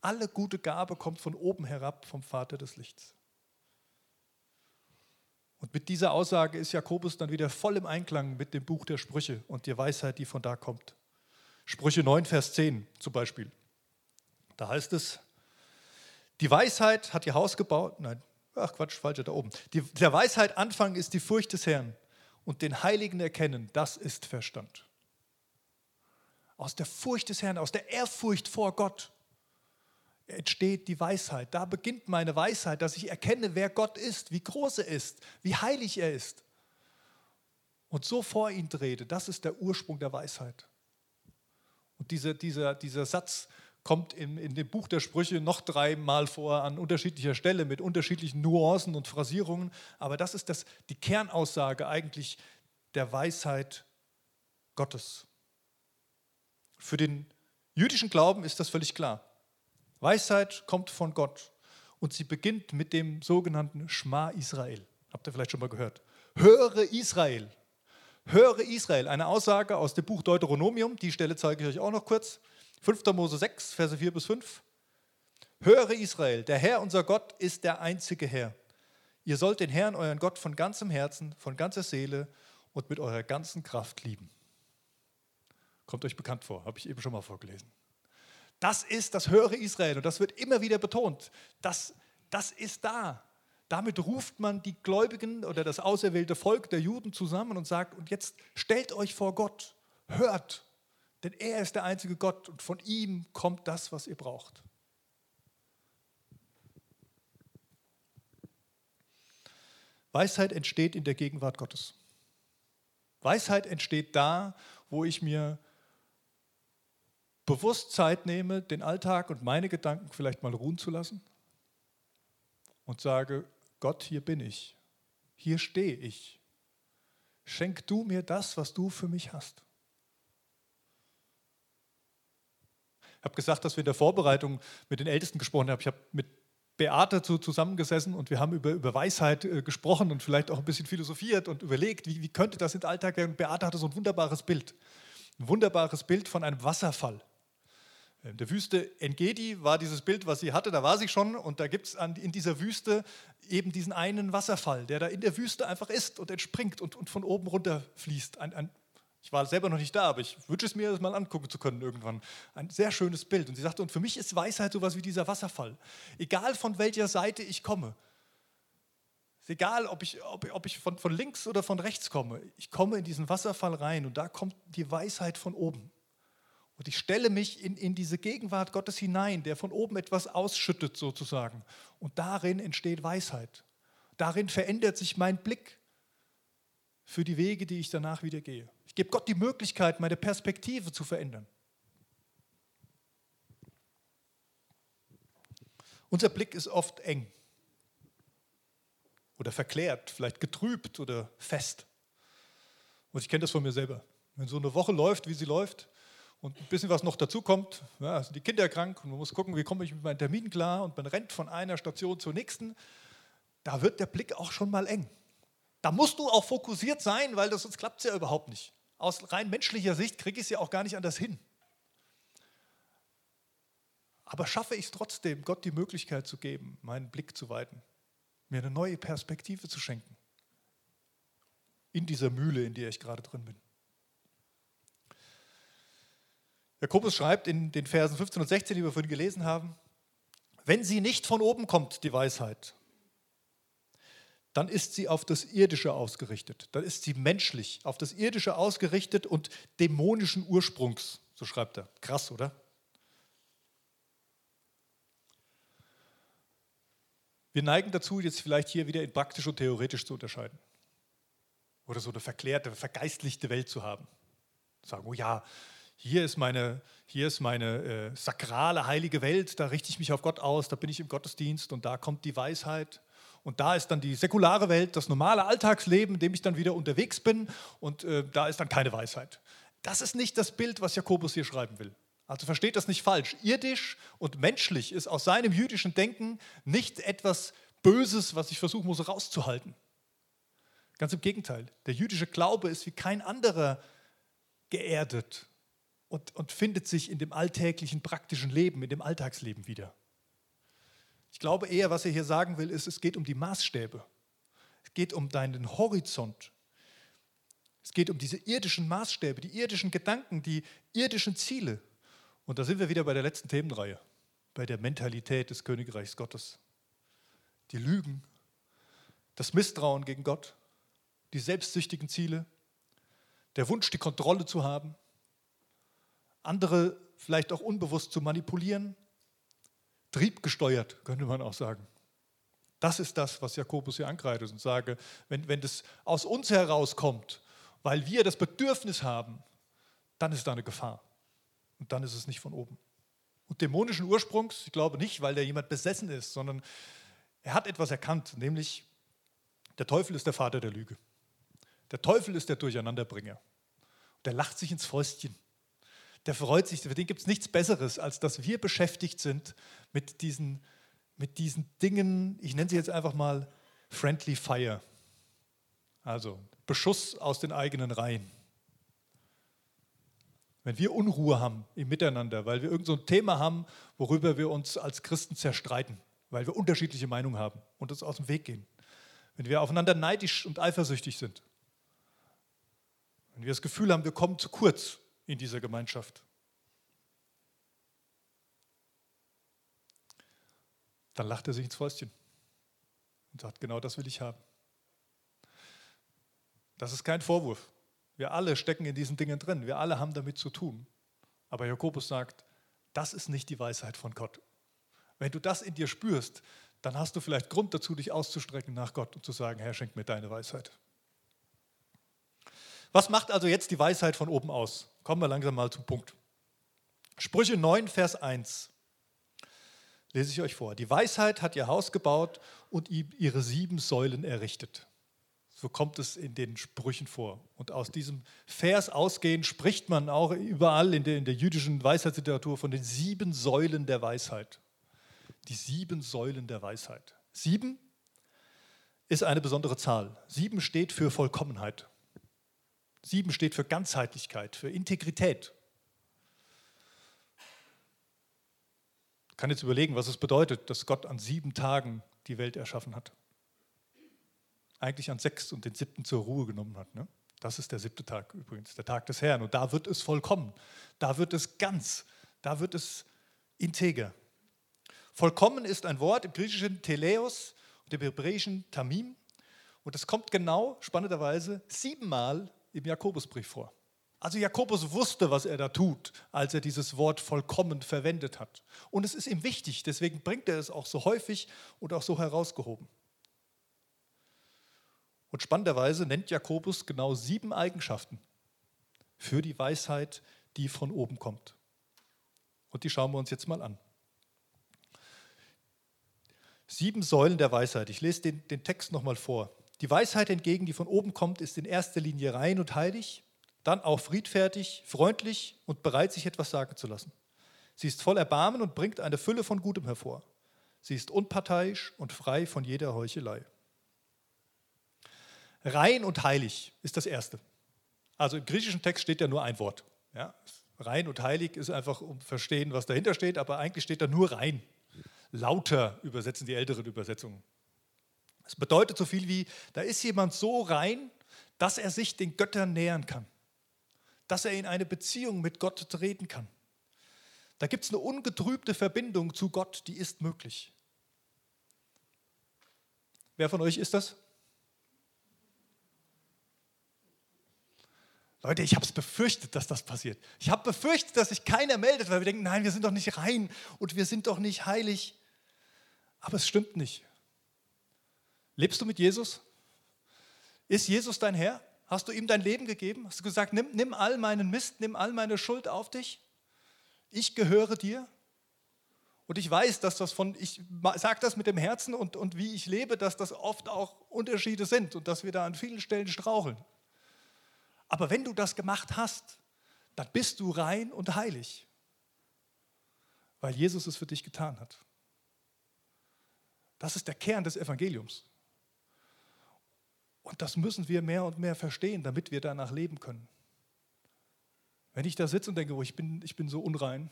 Alle gute Gabe kommt von oben herab, vom Vater des Lichts. Und mit dieser Aussage ist Jakobus dann wieder voll im Einklang mit dem Buch der Sprüche und der Weisheit, die von da kommt. Sprüche 9, Vers 10 zum Beispiel. Da heißt es, die Weisheit hat ihr Haus gebaut. Nein, ach Quatsch, falsch, da oben. Die, der Weisheit Anfang ist die Furcht des Herrn und den Heiligen erkennen, das ist Verstand. Aus der Furcht des Herrn, aus der Ehrfurcht vor Gott entsteht die Weisheit. Da beginnt meine Weisheit, dass ich erkenne, wer Gott ist, wie groß er ist, wie heilig er ist. Und so vor ihn trete, das ist der Ursprung der Weisheit. Und dieser, dieser, dieser Satz kommt in, in dem Buch der Sprüche noch dreimal vor an unterschiedlicher Stelle mit unterschiedlichen Nuancen und Phrasierungen. Aber das ist das, die Kernaussage eigentlich der Weisheit Gottes. Für den jüdischen Glauben ist das völlig klar. Weisheit kommt von Gott und sie beginnt mit dem sogenannten Schma Israel. Habt ihr vielleicht schon mal gehört? Höre Israel. Höre Israel. Eine Aussage aus dem Buch Deuteronomium, die Stelle zeige ich euch auch noch kurz. 5. Mose 6, Verse 4 bis 5. Höre Israel, der Herr unser Gott ist der einzige Herr. Ihr sollt den Herrn, euren Gott, von ganzem Herzen, von ganzer Seele und mit eurer ganzen Kraft lieben. Kommt euch bekannt vor, habe ich eben schon mal vorgelesen. Das ist das höhere Israel und das wird immer wieder betont. Das, das ist da. Damit ruft man die Gläubigen oder das auserwählte Volk der Juden zusammen und sagt, und jetzt stellt euch vor Gott, hört, denn er ist der einzige Gott und von ihm kommt das, was ihr braucht. Weisheit entsteht in der Gegenwart Gottes. Weisheit entsteht da, wo ich mir bewusst Zeit nehme, den Alltag und meine Gedanken vielleicht mal ruhen zu lassen und sage, Gott, hier bin ich, hier stehe ich. Schenk du mir das, was du für mich hast. Ich habe gesagt, dass wir in der Vorbereitung mit den Ältesten gesprochen haben. Ich habe mit Beate zusammengesessen und wir haben über, über Weisheit äh, gesprochen und vielleicht auch ein bisschen philosophiert und überlegt, wie, wie könnte das in den Alltag werden. Und Beate hatte so ein wunderbares Bild. Ein wunderbares Bild von einem Wasserfall. In der Wüste Engedi war dieses Bild, was sie hatte, da war sie schon und da gibt es in dieser Wüste eben diesen einen Wasserfall, der da in der Wüste einfach ist und entspringt und, und von oben runter fließt. Ein, ein, ich war selber noch nicht da, aber ich wünsche es mir, das mal angucken zu können irgendwann. Ein sehr schönes Bild. Und sie sagte, und für mich ist Weisheit sowas wie dieser Wasserfall. Egal von welcher Seite ich komme, ist egal, ob ich, ob, ob ich von, von links oder von rechts komme, ich komme in diesen Wasserfall rein und da kommt die Weisheit von oben. Und ich stelle mich in, in diese Gegenwart Gottes hinein, der von oben etwas ausschüttet sozusagen. Und darin entsteht Weisheit. Darin verändert sich mein Blick für die Wege, die ich danach wieder gehe. Ich gebe Gott die Möglichkeit, meine Perspektive zu verändern. Unser Blick ist oft eng oder verklärt, vielleicht getrübt oder fest. Und ich kenne das von mir selber. Wenn so eine Woche läuft, wie sie läuft, und ein bisschen was noch dazu kommt, ja, sind die Kinder krank und man muss gucken, wie komme ich mit meinen Terminen klar und man rennt von einer Station zur nächsten, da wird der Blick auch schon mal eng. Da musst du auch fokussiert sein, weil das, sonst klappt es ja überhaupt nicht. Aus rein menschlicher Sicht kriege ich es ja auch gar nicht anders hin. Aber schaffe ich es trotzdem, Gott die Möglichkeit zu geben, meinen Blick zu weiten, mir eine neue Perspektive zu schenken. In dieser Mühle, in der ich gerade drin bin. Jakobus schreibt in den Versen 15 und 16, die wir vorhin gelesen haben, wenn sie nicht von oben kommt, die Weisheit, dann ist sie auf das Irdische ausgerichtet. Dann ist sie menschlich, auf das Irdische ausgerichtet und dämonischen Ursprungs, so schreibt er. Krass, oder? Wir neigen dazu, jetzt vielleicht hier wieder in praktisch und theoretisch zu unterscheiden. Oder so eine verklärte, vergeistlichte Welt zu haben. Sagen, oh ja, hier ist meine, hier ist meine äh, sakrale, heilige Welt, da richte ich mich auf Gott aus, da bin ich im Gottesdienst und da kommt die Weisheit. Und da ist dann die säkulare Welt, das normale Alltagsleben, in dem ich dann wieder unterwegs bin. Und äh, da ist dann keine Weisheit. Das ist nicht das Bild, was Jakobus hier schreiben will. Also versteht das nicht falsch. Irdisch und menschlich ist aus seinem jüdischen Denken nicht etwas Böses, was ich versuchen muss rauszuhalten. Ganz im Gegenteil. Der jüdische Glaube ist wie kein anderer geerdet und, und findet sich in dem alltäglichen, praktischen Leben, in dem Alltagsleben wieder. Ich glaube eher, was er hier sagen will, ist, es geht um die Maßstäbe. Es geht um deinen Horizont. Es geht um diese irdischen Maßstäbe, die irdischen Gedanken, die irdischen Ziele. Und da sind wir wieder bei der letzten Themenreihe, bei der Mentalität des Königreichs Gottes. Die Lügen, das Misstrauen gegen Gott, die selbstsüchtigen Ziele, der Wunsch, die Kontrolle zu haben, andere vielleicht auch unbewusst zu manipulieren, triebgesteuert, könnte man auch sagen. Das ist das, was Jakobus hier angreift und sage, wenn, wenn das aus uns herauskommt, weil wir das Bedürfnis haben, dann ist da eine Gefahr. Und dann ist es nicht von oben. Und dämonischen Ursprungs, ich glaube nicht, weil da jemand besessen ist, sondern er hat etwas erkannt, nämlich der Teufel ist der Vater der Lüge. Der Teufel ist der Durcheinanderbringer. Und der lacht sich ins Fäustchen der freut sich, für den gibt es nichts Besseres, als dass wir beschäftigt sind mit diesen, mit diesen Dingen, ich nenne sie jetzt einfach mal Friendly Fire, also Beschuss aus den eigenen Reihen. Wenn wir Unruhe haben im Miteinander, weil wir irgendein so Thema haben, worüber wir uns als Christen zerstreiten, weil wir unterschiedliche Meinungen haben und uns aus dem Weg gehen. Wenn wir aufeinander neidisch und eifersüchtig sind. Wenn wir das Gefühl haben, wir kommen zu kurz, in dieser Gemeinschaft. Dann lacht er sich ins Fäustchen und sagt, genau das will ich haben. Das ist kein Vorwurf. Wir alle stecken in diesen Dingen drin. Wir alle haben damit zu tun. Aber Jakobus sagt, das ist nicht die Weisheit von Gott. Wenn du das in dir spürst, dann hast du vielleicht Grund dazu, dich auszustrecken nach Gott und zu sagen, Herr, schenk mir deine Weisheit. Was macht also jetzt die Weisheit von oben aus? Kommen wir langsam mal zum Punkt. Sprüche 9, Vers 1. Lese ich euch vor. Die Weisheit hat ihr Haus gebaut und ihre sieben Säulen errichtet. So kommt es in den Sprüchen vor. Und aus diesem Vers ausgehend spricht man auch überall in der, in der jüdischen Weisheitsliteratur von den sieben Säulen der Weisheit. Die sieben Säulen der Weisheit. Sieben ist eine besondere Zahl. Sieben steht für Vollkommenheit. Sieben steht für Ganzheitlichkeit, für Integrität. Ich kann jetzt überlegen, was es bedeutet, dass Gott an sieben Tagen die Welt erschaffen hat. Eigentlich an sechs und den siebten zur Ruhe genommen hat. Ne? Das ist der siebte Tag übrigens, der Tag des Herrn. Und da wird es vollkommen, da wird es ganz, da wird es integer. Vollkommen ist ein Wort im griechischen Teleos und im hebräischen Tamim. Und es kommt genau, spannenderweise, siebenmal im Jakobusbrief vor. Also Jakobus wusste, was er da tut, als er dieses Wort vollkommen verwendet hat. Und es ist ihm wichtig, deswegen bringt er es auch so häufig und auch so herausgehoben. Und spannenderweise nennt Jakobus genau sieben Eigenschaften für die Weisheit, die von oben kommt. Und die schauen wir uns jetzt mal an. Sieben Säulen der Weisheit. Ich lese den, den Text nochmal vor. Die Weisheit hingegen, die von oben kommt, ist in erster Linie rein und heilig, dann auch friedfertig, freundlich und bereit, sich etwas sagen zu lassen. Sie ist voll Erbarmen und bringt eine Fülle von Gutem hervor. Sie ist unparteiisch und frei von jeder Heuchelei. Rein und heilig ist das Erste. Also im griechischen Text steht ja nur ein Wort. Ja? Rein und heilig ist einfach, um verstehen, was dahinter steht, aber eigentlich steht da nur rein. Lauter übersetzen die älteren Übersetzungen. Es bedeutet so viel wie, da ist jemand so rein, dass er sich den Göttern nähern kann, dass er in eine Beziehung mit Gott treten kann. Da gibt es eine ungetrübte Verbindung zu Gott, die ist möglich. Wer von euch ist das? Leute, ich habe es befürchtet, dass das passiert. Ich habe befürchtet, dass sich keiner meldet, weil wir denken, nein, wir sind doch nicht rein und wir sind doch nicht heilig. Aber es stimmt nicht. Lebst du mit Jesus? Ist Jesus dein Herr? Hast du ihm dein Leben gegeben? Hast du gesagt, nimm, nimm all meinen Mist, nimm all meine Schuld auf dich? Ich gehöre dir. Und ich weiß, dass das von, ich sage das mit dem Herzen und, und wie ich lebe, dass das oft auch Unterschiede sind und dass wir da an vielen Stellen straucheln. Aber wenn du das gemacht hast, dann bist du rein und heilig, weil Jesus es für dich getan hat. Das ist der Kern des Evangeliums. Und das müssen wir mehr und mehr verstehen, damit wir danach leben können. Wenn ich da sitze und denke, oh, ich, bin, ich bin so unrein,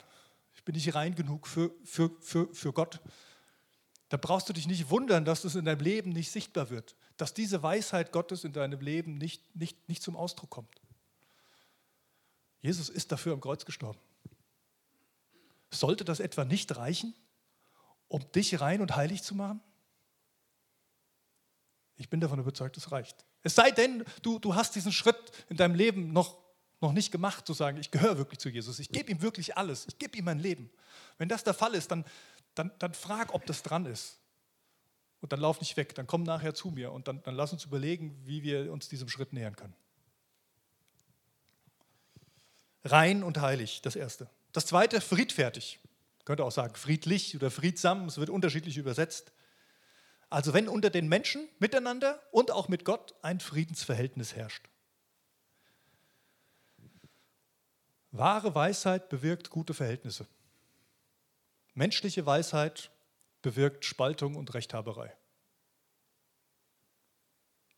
ich bin nicht rein genug für, für, für, für Gott, dann brauchst du dich nicht wundern, dass das in deinem Leben nicht sichtbar wird, dass diese Weisheit Gottes in deinem Leben nicht, nicht, nicht zum Ausdruck kommt. Jesus ist dafür am Kreuz gestorben. Sollte das etwa nicht reichen, um dich rein und heilig zu machen? Ich bin davon überzeugt, es reicht. Es sei denn, du, du hast diesen Schritt in deinem Leben noch, noch nicht gemacht, zu sagen, ich gehöre wirklich zu Jesus, ich gebe ihm wirklich alles, ich gebe ihm mein Leben. Wenn das der Fall ist, dann, dann, dann frag, ob das dran ist. Und dann lauf nicht weg, dann komm nachher zu mir und dann, dann lass uns überlegen, wie wir uns diesem Schritt nähern können. Rein und heilig, das Erste. Das Zweite, friedfertig. Könnte auch sagen friedlich oder friedsam, es wird unterschiedlich übersetzt. Also wenn unter den Menschen miteinander und auch mit Gott ein Friedensverhältnis herrscht. Wahre Weisheit bewirkt gute Verhältnisse. Menschliche Weisheit bewirkt Spaltung und Rechthaberei.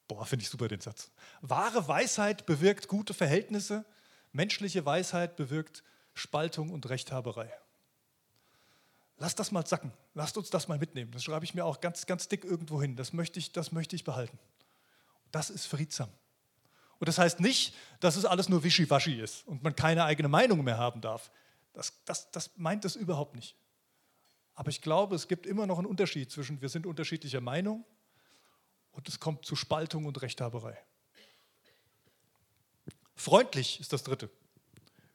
Boah, finde ich super den Satz. Wahre Weisheit bewirkt gute Verhältnisse. Menschliche Weisheit bewirkt Spaltung und Rechthaberei. Lass das mal sacken. Lasst uns das mal mitnehmen. Das schreibe ich mir auch ganz, ganz dick irgendwo hin. Das möchte ich, das möchte ich behalten. Das ist friedsam. Und das heißt nicht, dass es alles nur Wischiwaschi ist und man keine eigene Meinung mehr haben darf. Das, das, das meint es überhaupt nicht. Aber ich glaube, es gibt immer noch einen Unterschied zwischen wir sind unterschiedlicher Meinung und es kommt zu Spaltung und Rechthaberei. Freundlich ist das dritte.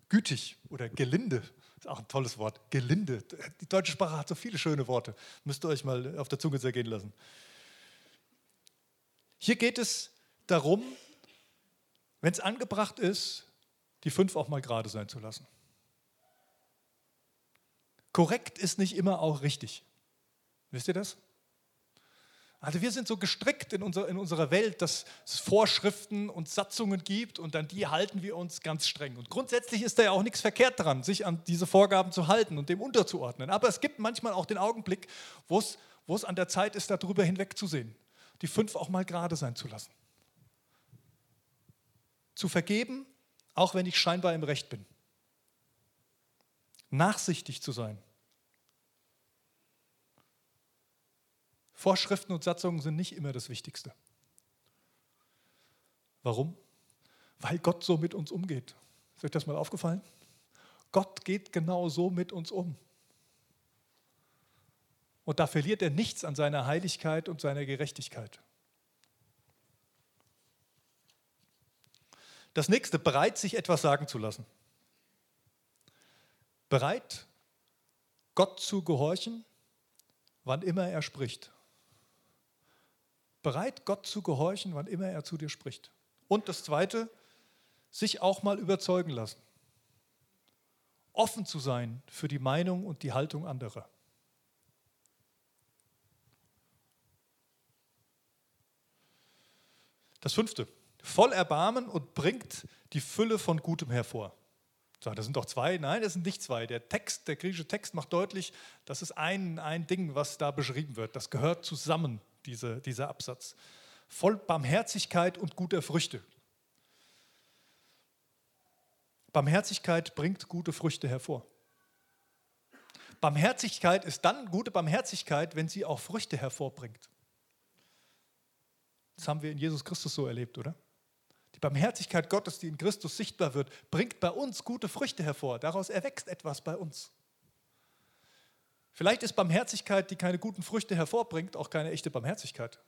Gütig oder gelinde ist auch ein tolles Wort. Gelinde. Die deutsche Sprache hat so viele schöne Worte. Müsst ihr euch mal auf der Zunge zergehen lassen. Hier geht es darum, wenn es angebracht ist, die fünf auch mal gerade sein zu lassen. Korrekt ist nicht immer auch richtig. Wisst ihr das? Also wir sind so gestrickt in, unser, in unserer Welt, dass es Vorschriften und Satzungen gibt und an die halten wir uns ganz streng. Und grundsätzlich ist da ja auch nichts verkehrt dran, sich an diese Vorgaben zu halten und dem unterzuordnen. Aber es gibt manchmal auch den Augenblick, wo es, wo es an der Zeit ist, darüber hinwegzusehen, die fünf auch mal gerade sein zu lassen. Zu vergeben, auch wenn ich scheinbar im Recht bin. Nachsichtig zu sein Vorschriften und Satzungen sind nicht immer das Wichtigste. Warum? Weil Gott so mit uns umgeht. Ist euch das mal aufgefallen? Gott geht genau so mit uns um. Und da verliert er nichts an seiner Heiligkeit und seiner Gerechtigkeit. Das nächste, bereit, sich etwas sagen zu lassen. Bereit, Gott zu gehorchen, wann immer er spricht bereit, Gott zu gehorchen, wann immer er zu dir spricht. Und das Zweite, sich auch mal überzeugen lassen. Offen zu sein für die Meinung und die Haltung anderer. Das Fünfte, voll Erbarmen und bringt die Fülle von Gutem hervor. Das sind doch zwei. Nein, das sind nicht zwei. Der Text, der griechische Text macht deutlich, das ist ein, ein Ding, was da beschrieben wird. Das gehört zusammen diese, dieser Absatz. Voll Barmherzigkeit und guter Früchte. Barmherzigkeit bringt gute Früchte hervor. Barmherzigkeit ist dann gute Barmherzigkeit, wenn sie auch Früchte hervorbringt. Das haben wir in Jesus Christus so erlebt, oder? Die Barmherzigkeit Gottes, die in Christus sichtbar wird, bringt bei uns gute Früchte hervor. Daraus erwächst etwas bei uns. Vielleicht ist Barmherzigkeit, die keine guten Früchte hervorbringt, auch keine echte Barmherzigkeit.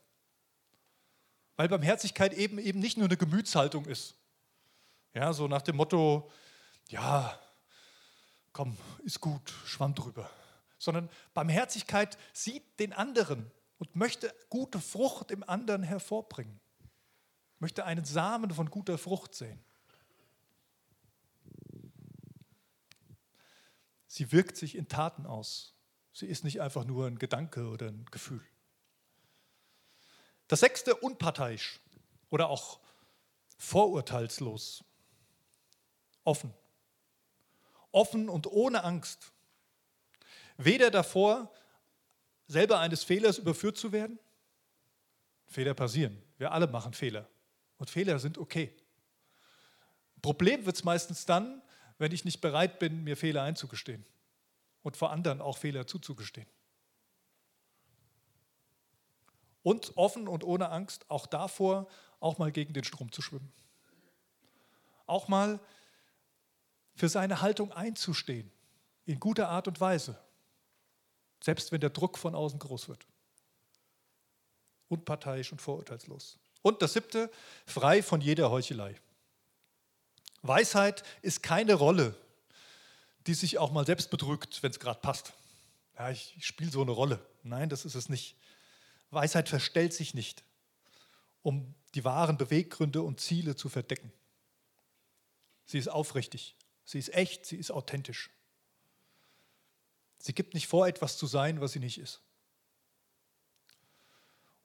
Weil Barmherzigkeit eben, eben nicht nur eine Gemütshaltung ist. Ja, so nach dem Motto, ja, komm, ist gut, schwamm drüber. Sondern Barmherzigkeit sieht den anderen und möchte gute Frucht im anderen hervorbringen. Möchte einen Samen von guter Frucht sehen. Sie wirkt sich in Taten aus. Sie ist nicht einfach nur ein Gedanke oder ein Gefühl. Das sechste, unparteiisch oder auch vorurteilslos. Offen. Offen und ohne Angst. Weder davor, selber eines Fehlers überführt zu werden. Fehler passieren. Wir alle machen Fehler. Und Fehler sind okay. Problem wird es meistens dann, wenn ich nicht bereit bin, mir Fehler einzugestehen und vor anderen auch Fehler zuzugestehen. Und offen und ohne Angst auch davor, auch mal gegen den Strom zu schwimmen. Auch mal für seine Haltung einzustehen, in guter Art und Weise, selbst wenn der Druck von außen groß wird. Unparteiisch und vorurteilslos. Und das siebte, frei von jeder Heuchelei. Weisheit ist keine Rolle, die sich auch mal selbst bedrückt, wenn es gerade passt. Ja, ich, spiele so eine Rolle. Nein, das ist es nicht. Weisheit verstellt sich nicht, um die wahren Beweggründe und Ziele zu verdecken. Sie ist aufrichtig, sie ist echt, sie ist authentisch. Sie gibt nicht vor, etwas zu sein, was sie nicht ist.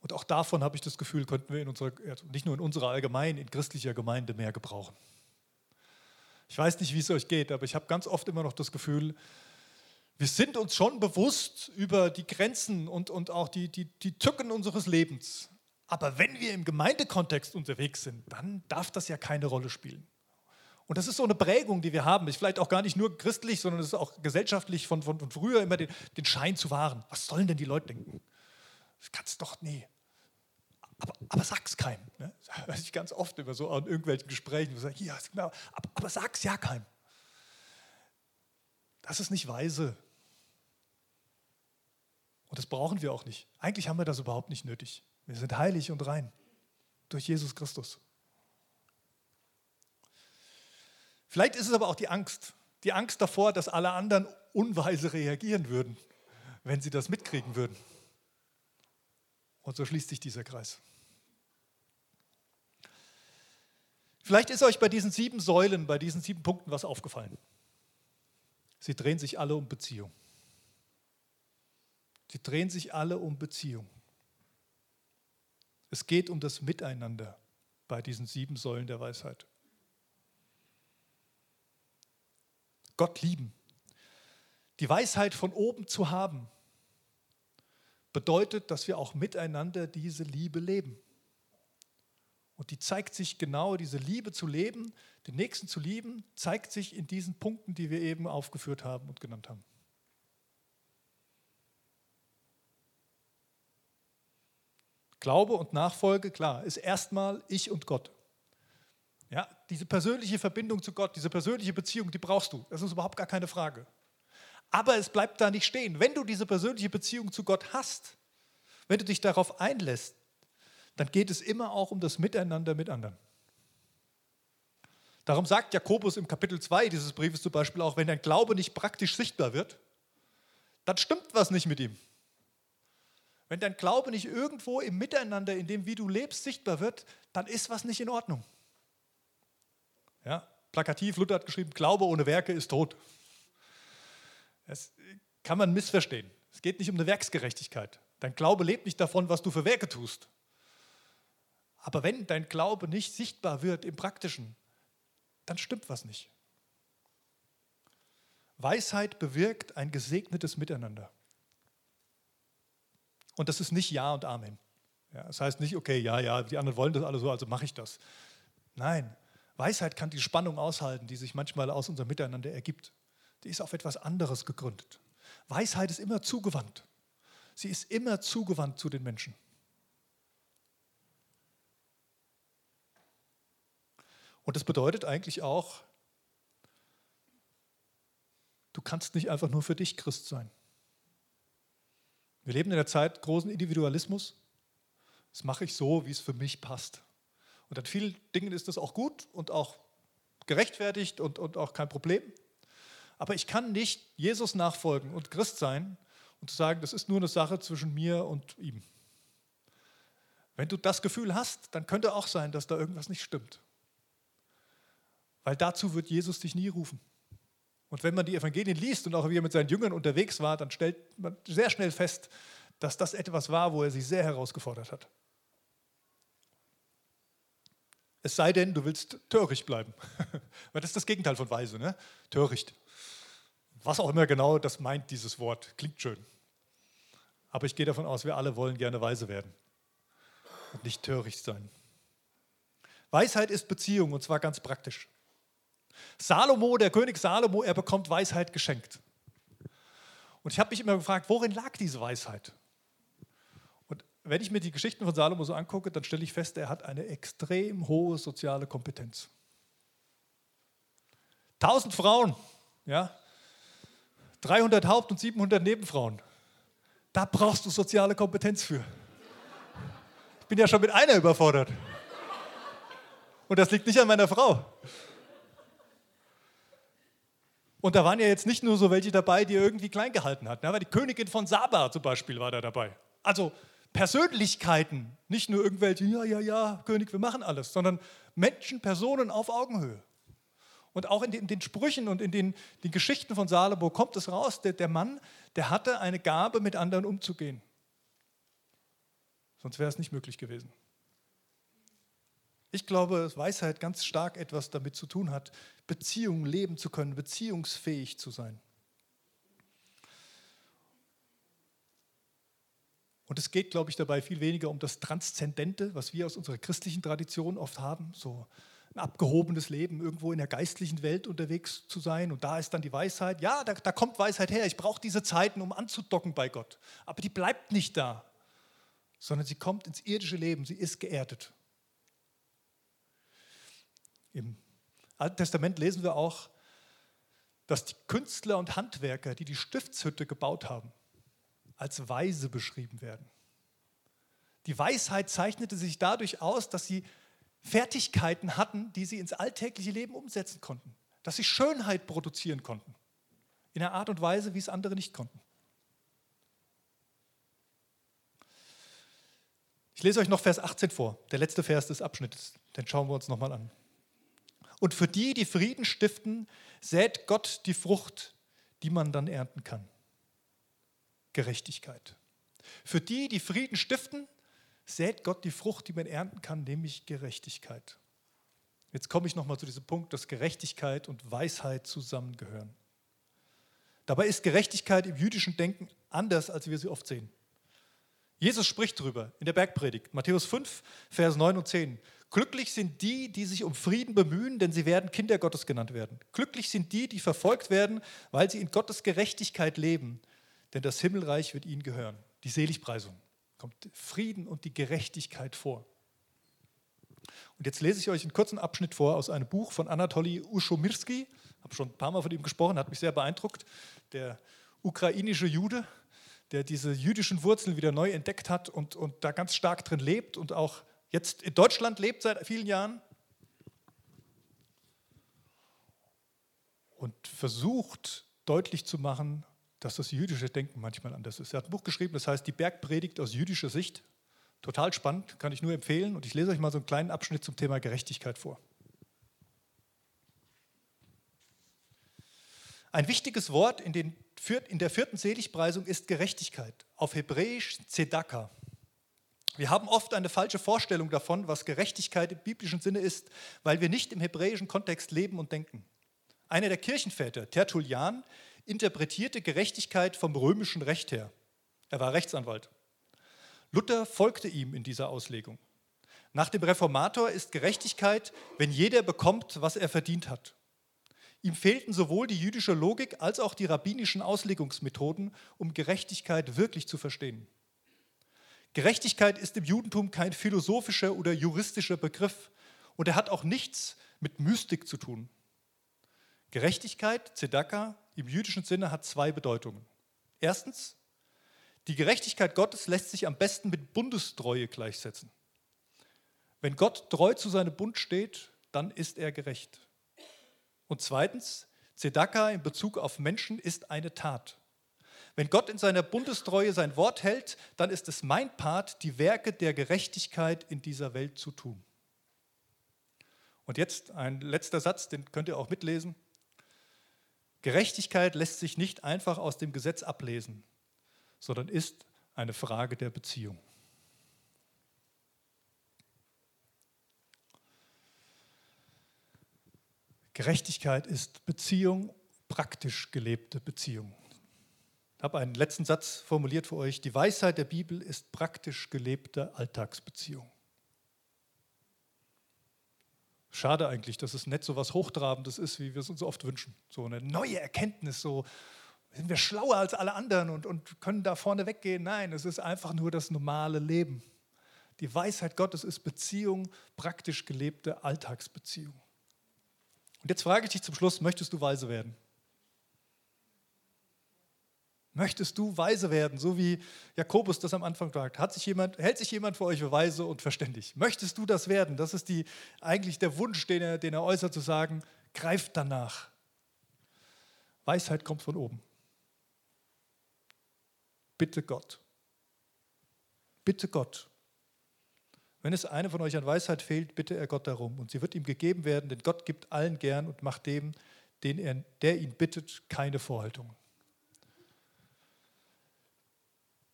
Und auch davon habe ich das Gefühl, könnten wir in unserer, also nicht nur in unserer allgemeinen, in christlicher Gemeinde mehr gebrauchen. Ich weiß nicht, wie es euch geht, aber ich habe ganz oft immer noch das Gefühl, wir sind uns schon bewusst über die Grenzen und, und auch die, die, die Tücken unseres Lebens. Aber wenn wir im Gemeindekontext unterwegs sind, dann darf das ja keine Rolle spielen. Und das ist so eine Prägung, die wir haben. Ist vielleicht auch gar nicht nur christlich, sondern es ist auch gesellschaftlich von, von, von früher immer den, den Schein zu wahren. Was sollen denn die Leute denken? Das kannst doch, nee, aber, aber sag's keinem. Ne? Das höre ich ganz oft immer so an irgendwelchen Gesprächen. Wo ich ja, genau, aber, aber sag's ja keinem. Das ist nicht weise. Und das brauchen wir auch nicht. Eigentlich haben wir das überhaupt nicht nötig. Wir sind heilig und rein durch Jesus Christus. Vielleicht ist es aber auch die Angst. Die Angst davor, dass alle anderen unweise reagieren würden, wenn sie das mitkriegen würden. Und so schließt sich dieser Kreis. Vielleicht ist euch bei diesen sieben Säulen, bei diesen sieben Punkten was aufgefallen. Sie drehen sich alle um Beziehung. Sie drehen sich alle um Beziehung. Es geht um das Miteinander bei diesen sieben Säulen der Weisheit. Gott lieben. Die Weisheit von oben zu haben, bedeutet, dass wir auch miteinander diese Liebe leben. Und die zeigt sich genau, diese Liebe zu leben, den Nächsten zu lieben, zeigt sich in diesen Punkten, die wir eben aufgeführt haben und genannt haben. Glaube und Nachfolge, klar, ist erstmal ich und Gott. Ja, diese persönliche Verbindung zu Gott, diese persönliche Beziehung, die brauchst du. Das ist überhaupt gar keine Frage. Aber es bleibt da nicht stehen. Wenn du diese persönliche Beziehung zu Gott hast, wenn du dich darauf einlässt, dann geht es immer auch um das Miteinander mit anderen. Darum sagt Jakobus im Kapitel 2 dieses Briefes zum Beispiel auch, wenn dein Glaube nicht praktisch sichtbar wird, dann stimmt was nicht mit ihm. Wenn dein Glaube nicht irgendwo im Miteinander, in dem, wie du lebst, sichtbar wird, dann ist was nicht in Ordnung. Ja, plakativ, Luther hat geschrieben, Glaube ohne Werke ist tot. Das kann man missverstehen. Es geht nicht um eine Werksgerechtigkeit. Dein Glaube lebt nicht davon, was du für Werke tust. Aber wenn dein Glaube nicht sichtbar wird im Praktischen, dann stimmt was nicht. Weisheit bewirkt ein gesegnetes Miteinander. Und das ist nicht Ja und Amen. Ja, das heißt nicht, okay, ja, ja, die anderen wollen das alle so, also mache ich das. Nein, Weisheit kann die Spannung aushalten, die sich manchmal aus unserem Miteinander ergibt die ist auf etwas anderes gegründet. Weisheit ist immer zugewandt. Sie ist immer zugewandt zu den Menschen. Und das bedeutet eigentlich auch, du kannst nicht einfach nur für dich Christ sein. Wir leben in der Zeit großen Individualismus. Das mache ich so, wie es für mich passt. Und an vielen Dingen ist das auch gut und auch gerechtfertigt und, und auch kein Problem. Aber ich kann nicht Jesus nachfolgen und Christ sein und sagen, das ist nur eine Sache zwischen mir und ihm. Wenn du das Gefühl hast, dann könnte auch sein, dass da irgendwas nicht stimmt. Weil dazu wird Jesus dich nie rufen. Und wenn man die Evangelien liest und auch wie er mit seinen Jüngern unterwegs war, dann stellt man sehr schnell fest, dass das etwas war, wo er sie sehr herausgefordert hat. Es sei denn, du willst töricht bleiben. Weil das ist das Gegenteil von weise, ne? Töricht. Was auch immer genau das meint, dieses Wort. Klingt schön. Aber ich gehe davon aus, wir alle wollen gerne weise werden und nicht töricht sein. Weisheit ist Beziehung und zwar ganz praktisch. Salomo, der König Salomo, er bekommt Weisheit geschenkt. Und ich habe mich immer gefragt, worin lag diese Weisheit? Und wenn ich mir die Geschichten von Salomo so angucke, dann stelle ich fest, er hat eine extrem hohe soziale Kompetenz. Tausend Frauen, ja, 300 Haupt- und 700 Nebenfrauen. Da brauchst du soziale Kompetenz für. Ich bin ja schon mit einer überfordert. Und das liegt nicht an meiner Frau. Und da waren ja jetzt nicht nur so welche dabei, die er irgendwie klein gehalten hat. Aber die Königin von Saba zum Beispiel war da dabei. Also Persönlichkeiten, nicht nur irgendwelche, ja, ja, ja, König, wir machen alles, sondern Menschen, Personen auf Augenhöhe. Und auch in den, in den Sprüchen und in den, den, Geschichten von Salomo kommt es raus, der, der Mann, der hatte eine Gabe, mit anderen umzugehen. Sonst wäre es nicht möglich gewesen. Ich glaube, dass Weisheit ganz stark etwas damit zu tun hat, Beziehungen leben zu können, beziehungsfähig zu sein. Und es geht, glaube ich, dabei viel weniger um das Transzendente, was wir aus unserer christlichen Tradition oft haben, so ein abgehobenes Leben, irgendwo in der geistlichen Welt unterwegs zu sein. Und da ist dann die Weisheit. Ja, da, da kommt Weisheit her. Ich brauche diese Zeiten, um anzudocken bei Gott. Aber die bleibt nicht da, sondern sie kommt ins irdische Leben. Sie ist geerdet. Im Alten Testament lesen wir auch, dass die Künstler und Handwerker, die die Stiftshütte gebaut haben, als weise beschrieben werden. Die Weisheit zeichnete sich dadurch aus, dass sie Fertigkeiten hatten, die sie ins alltägliche Leben umsetzen konnten, dass sie Schönheit produzieren konnten, in einer Art und Weise, wie es andere nicht konnten. Ich lese euch noch Vers 18 vor, der letzte Vers des Abschnittes, den schauen wir uns nochmal an. Und für die, die Frieden stiften, sät Gott die Frucht, die man dann ernten kann. Gerechtigkeit. Für die, die Frieden stiften, sät Gott die Frucht, die man ernten kann, nämlich Gerechtigkeit. Jetzt komme ich nochmal zu diesem Punkt, dass Gerechtigkeit und Weisheit zusammengehören. Dabei ist Gerechtigkeit im jüdischen Denken anders, als wir sie oft sehen. Jesus spricht darüber in der Bergpredigt, Matthäus 5, Vers 9 und 10. Glücklich sind die, die sich um Frieden bemühen, denn sie werden Kinder Gottes genannt werden. Glücklich sind die, die verfolgt werden, weil sie in Gottes Gerechtigkeit leben, denn das Himmelreich wird ihnen gehören. Die Seligpreisung kommt Frieden und die Gerechtigkeit vor. Und jetzt lese ich euch einen kurzen Abschnitt vor aus einem Buch von Anatoly Ushomirski. Ich habe schon ein paar Mal von ihm gesprochen, hat mich sehr beeindruckt. Der ukrainische Jude, der diese jüdischen Wurzeln wieder neu entdeckt hat und, und da ganz stark drin lebt und auch jetzt in Deutschland lebt seit vielen Jahren und versucht deutlich zu machen, dass das jüdische Denken manchmal anders ist. Er hat ein Buch geschrieben, das heißt Die Bergpredigt aus jüdischer Sicht. Total spannend, kann ich nur empfehlen. Und ich lese euch mal so einen kleinen Abschnitt zum Thema Gerechtigkeit vor. Ein wichtiges Wort in, den, in der vierten Seligpreisung ist Gerechtigkeit, auf Hebräisch Zedaka. Wir haben oft eine falsche Vorstellung davon, was Gerechtigkeit im biblischen Sinne ist, weil wir nicht im hebräischen Kontext leben und denken. Einer der Kirchenväter, Tertullian, interpretierte Gerechtigkeit vom römischen Recht her. Er war Rechtsanwalt. Luther folgte ihm in dieser Auslegung. Nach dem Reformator ist Gerechtigkeit, wenn jeder bekommt, was er verdient hat. Ihm fehlten sowohl die jüdische Logik als auch die rabbinischen Auslegungsmethoden, um Gerechtigkeit wirklich zu verstehen. Gerechtigkeit ist im Judentum kein philosophischer oder juristischer Begriff und er hat auch nichts mit Mystik zu tun. Gerechtigkeit, Zedaka, im jüdischen Sinne hat zwei Bedeutungen. Erstens, die Gerechtigkeit Gottes lässt sich am besten mit Bundestreue gleichsetzen. Wenn Gott treu zu seinem Bund steht, dann ist er gerecht. Und zweitens, Zedaka in Bezug auf Menschen ist eine Tat. Wenn Gott in seiner Bundestreue sein Wort hält, dann ist es mein Part, die Werke der Gerechtigkeit in dieser Welt zu tun. Und jetzt ein letzter Satz, den könnt ihr auch mitlesen. Gerechtigkeit lässt sich nicht einfach aus dem Gesetz ablesen, sondern ist eine Frage der Beziehung. Gerechtigkeit ist Beziehung, praktisch gelebte Beziehung. Ich habe einen letzten Satz formuliert für euch. Die Weisheit der Bibel ist praktisch gelebte Alltagsbeziehung. Schade eigentlich, dass es nicht so was Hochtrabendes ist, wie wir es uns oft wünschen. So eine neue Erkenntnis, so sind wir schlauer als alle anderen und, und können da vorne weggehen. Nein, es ist einfach nur das normale Leben. Die Weisheit Gottes ist Beziehung, praktisch gelebte Alltagsbeziehung. Und jetzt frage ich dich zum Schluss, möchtest du weise werden? Möchtest du weise werden, so wie Jakobus das am Anfang sagt? Hat sich jemand, hält sich jemand für euch für weise und verständig? Möchtest du das werden? Das ist die, eigentlich der Wunsch, den er, den er äußert, zu sagen, greift danach. Weisheit kommt von oben. Bitte Gott. Bitte Gott. Wenn es einem von euch an Weisheit fehlt, bitte er Gott darum. Und sie wird ihm gegeben werden, denn Gott gibt allen gern und macht dem, den er, der ihn bittet, keine Vorhaltungen.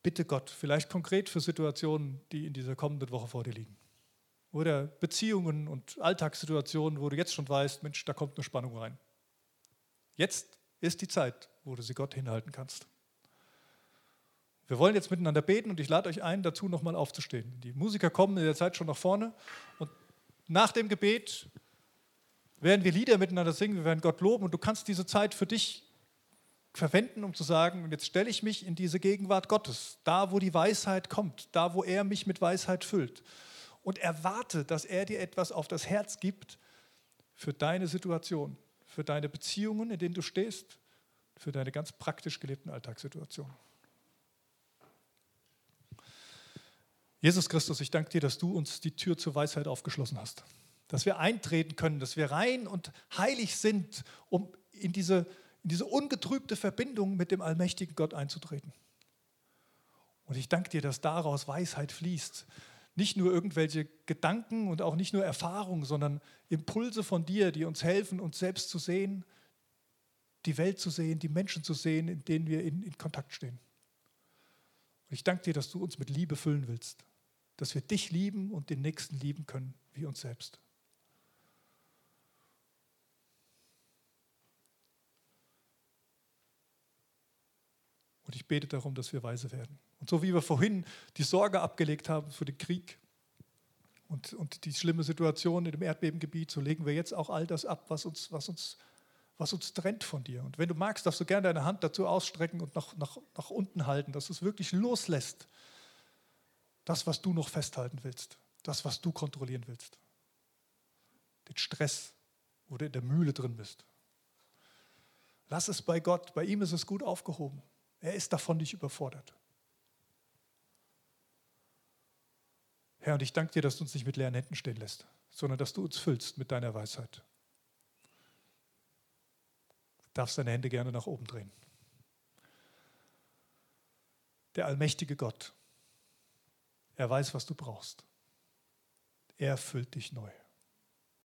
Bitte Gott, vielleicht konkret für Situationen, die in dieser kommenden Woche vor dir liegen. Oder Beziehungen und Alltagssituationen, wo du jetzt schon weißt, Mensch, da kommt eine Spannung rein. Jetzt ist die Zeit, wo du sie Gott hinhalten kannst. Wir wollen jetzt miteinander beten und ich lade euch ein, dazu nochmal aufzustehen. Die Musiker kommen in der Zeit schon nach vorne und nach dem Gebet werden wir Lieder miteinander singen, wir werden Gott loben und du kannst diese Zeit für dich verwenden, um zu sagen, jetzt stelle ich mich in diese Gegenwart Gottes, da wo die Weisheit kommt, da wo er mich mit Weisheit füllt und erwarte, dass er dir etwas auf das Herz gibt für deine Situation, für deine Beziehungen, in denen du stehst, für deine ganz praktisch gelebten Alltagssituationen. Jesus Christus, ich danke dir, dass du uns die Tür zur Weisheit aufgeschlossen hast, dass wir eintreten können, dass wir rein und heilig sind, um in diese in diese ungetrübte Verbindung mit dem allmächtigen Gott einzutreten. Und ich danke dir, dass daraus Weisheit fließt. Nicht nur irgendwelche Gedanken und auch nicht nur Erfahrungen, sondern Impulse von dir, die uns helfen, uns selbst zu sehen, die Welt zu sehen, die Menschen zu sehen, in denen wir in, in Kontakt stehen. Und ich danke dir, dass du uns mit Liebe füllen willst, dass wir dich lieben und den Nächsten lieben können wie uns selbst. Und ich bete darum, dass wir weise werden. Und so wie wir vorhin die Sorge abgelegt haben für den Krieg und, und die schlimme Situation in dem Erdbebengebiet, so legen wir jetzt auch all das ab, was uns, was uns, was uns trennt von dir. Und wenn du magst, darfst du gerne deine Hand dazu ausstrecken und nach, nach, nach unten halten, dass du es wirklich loslässt. Das, was du noch festhalten willst, das, was du kontrollieren willst. Den Stress, wo du in der Mühle drin bist. Lass es bei Gott, bei ihm ist es gut aufgehoben. Er ist davon nicht überfordert. Herr, und ich danke dir, dass du uns nicht mit leeren Händen stehen lässt, sondern dass du uns füllst mit deiner Weisheit. Du darfst deine Hände gerne nach oben drehen. Der allmächtige Gott, er weiß, was du brauchst. Er füllt dich neu.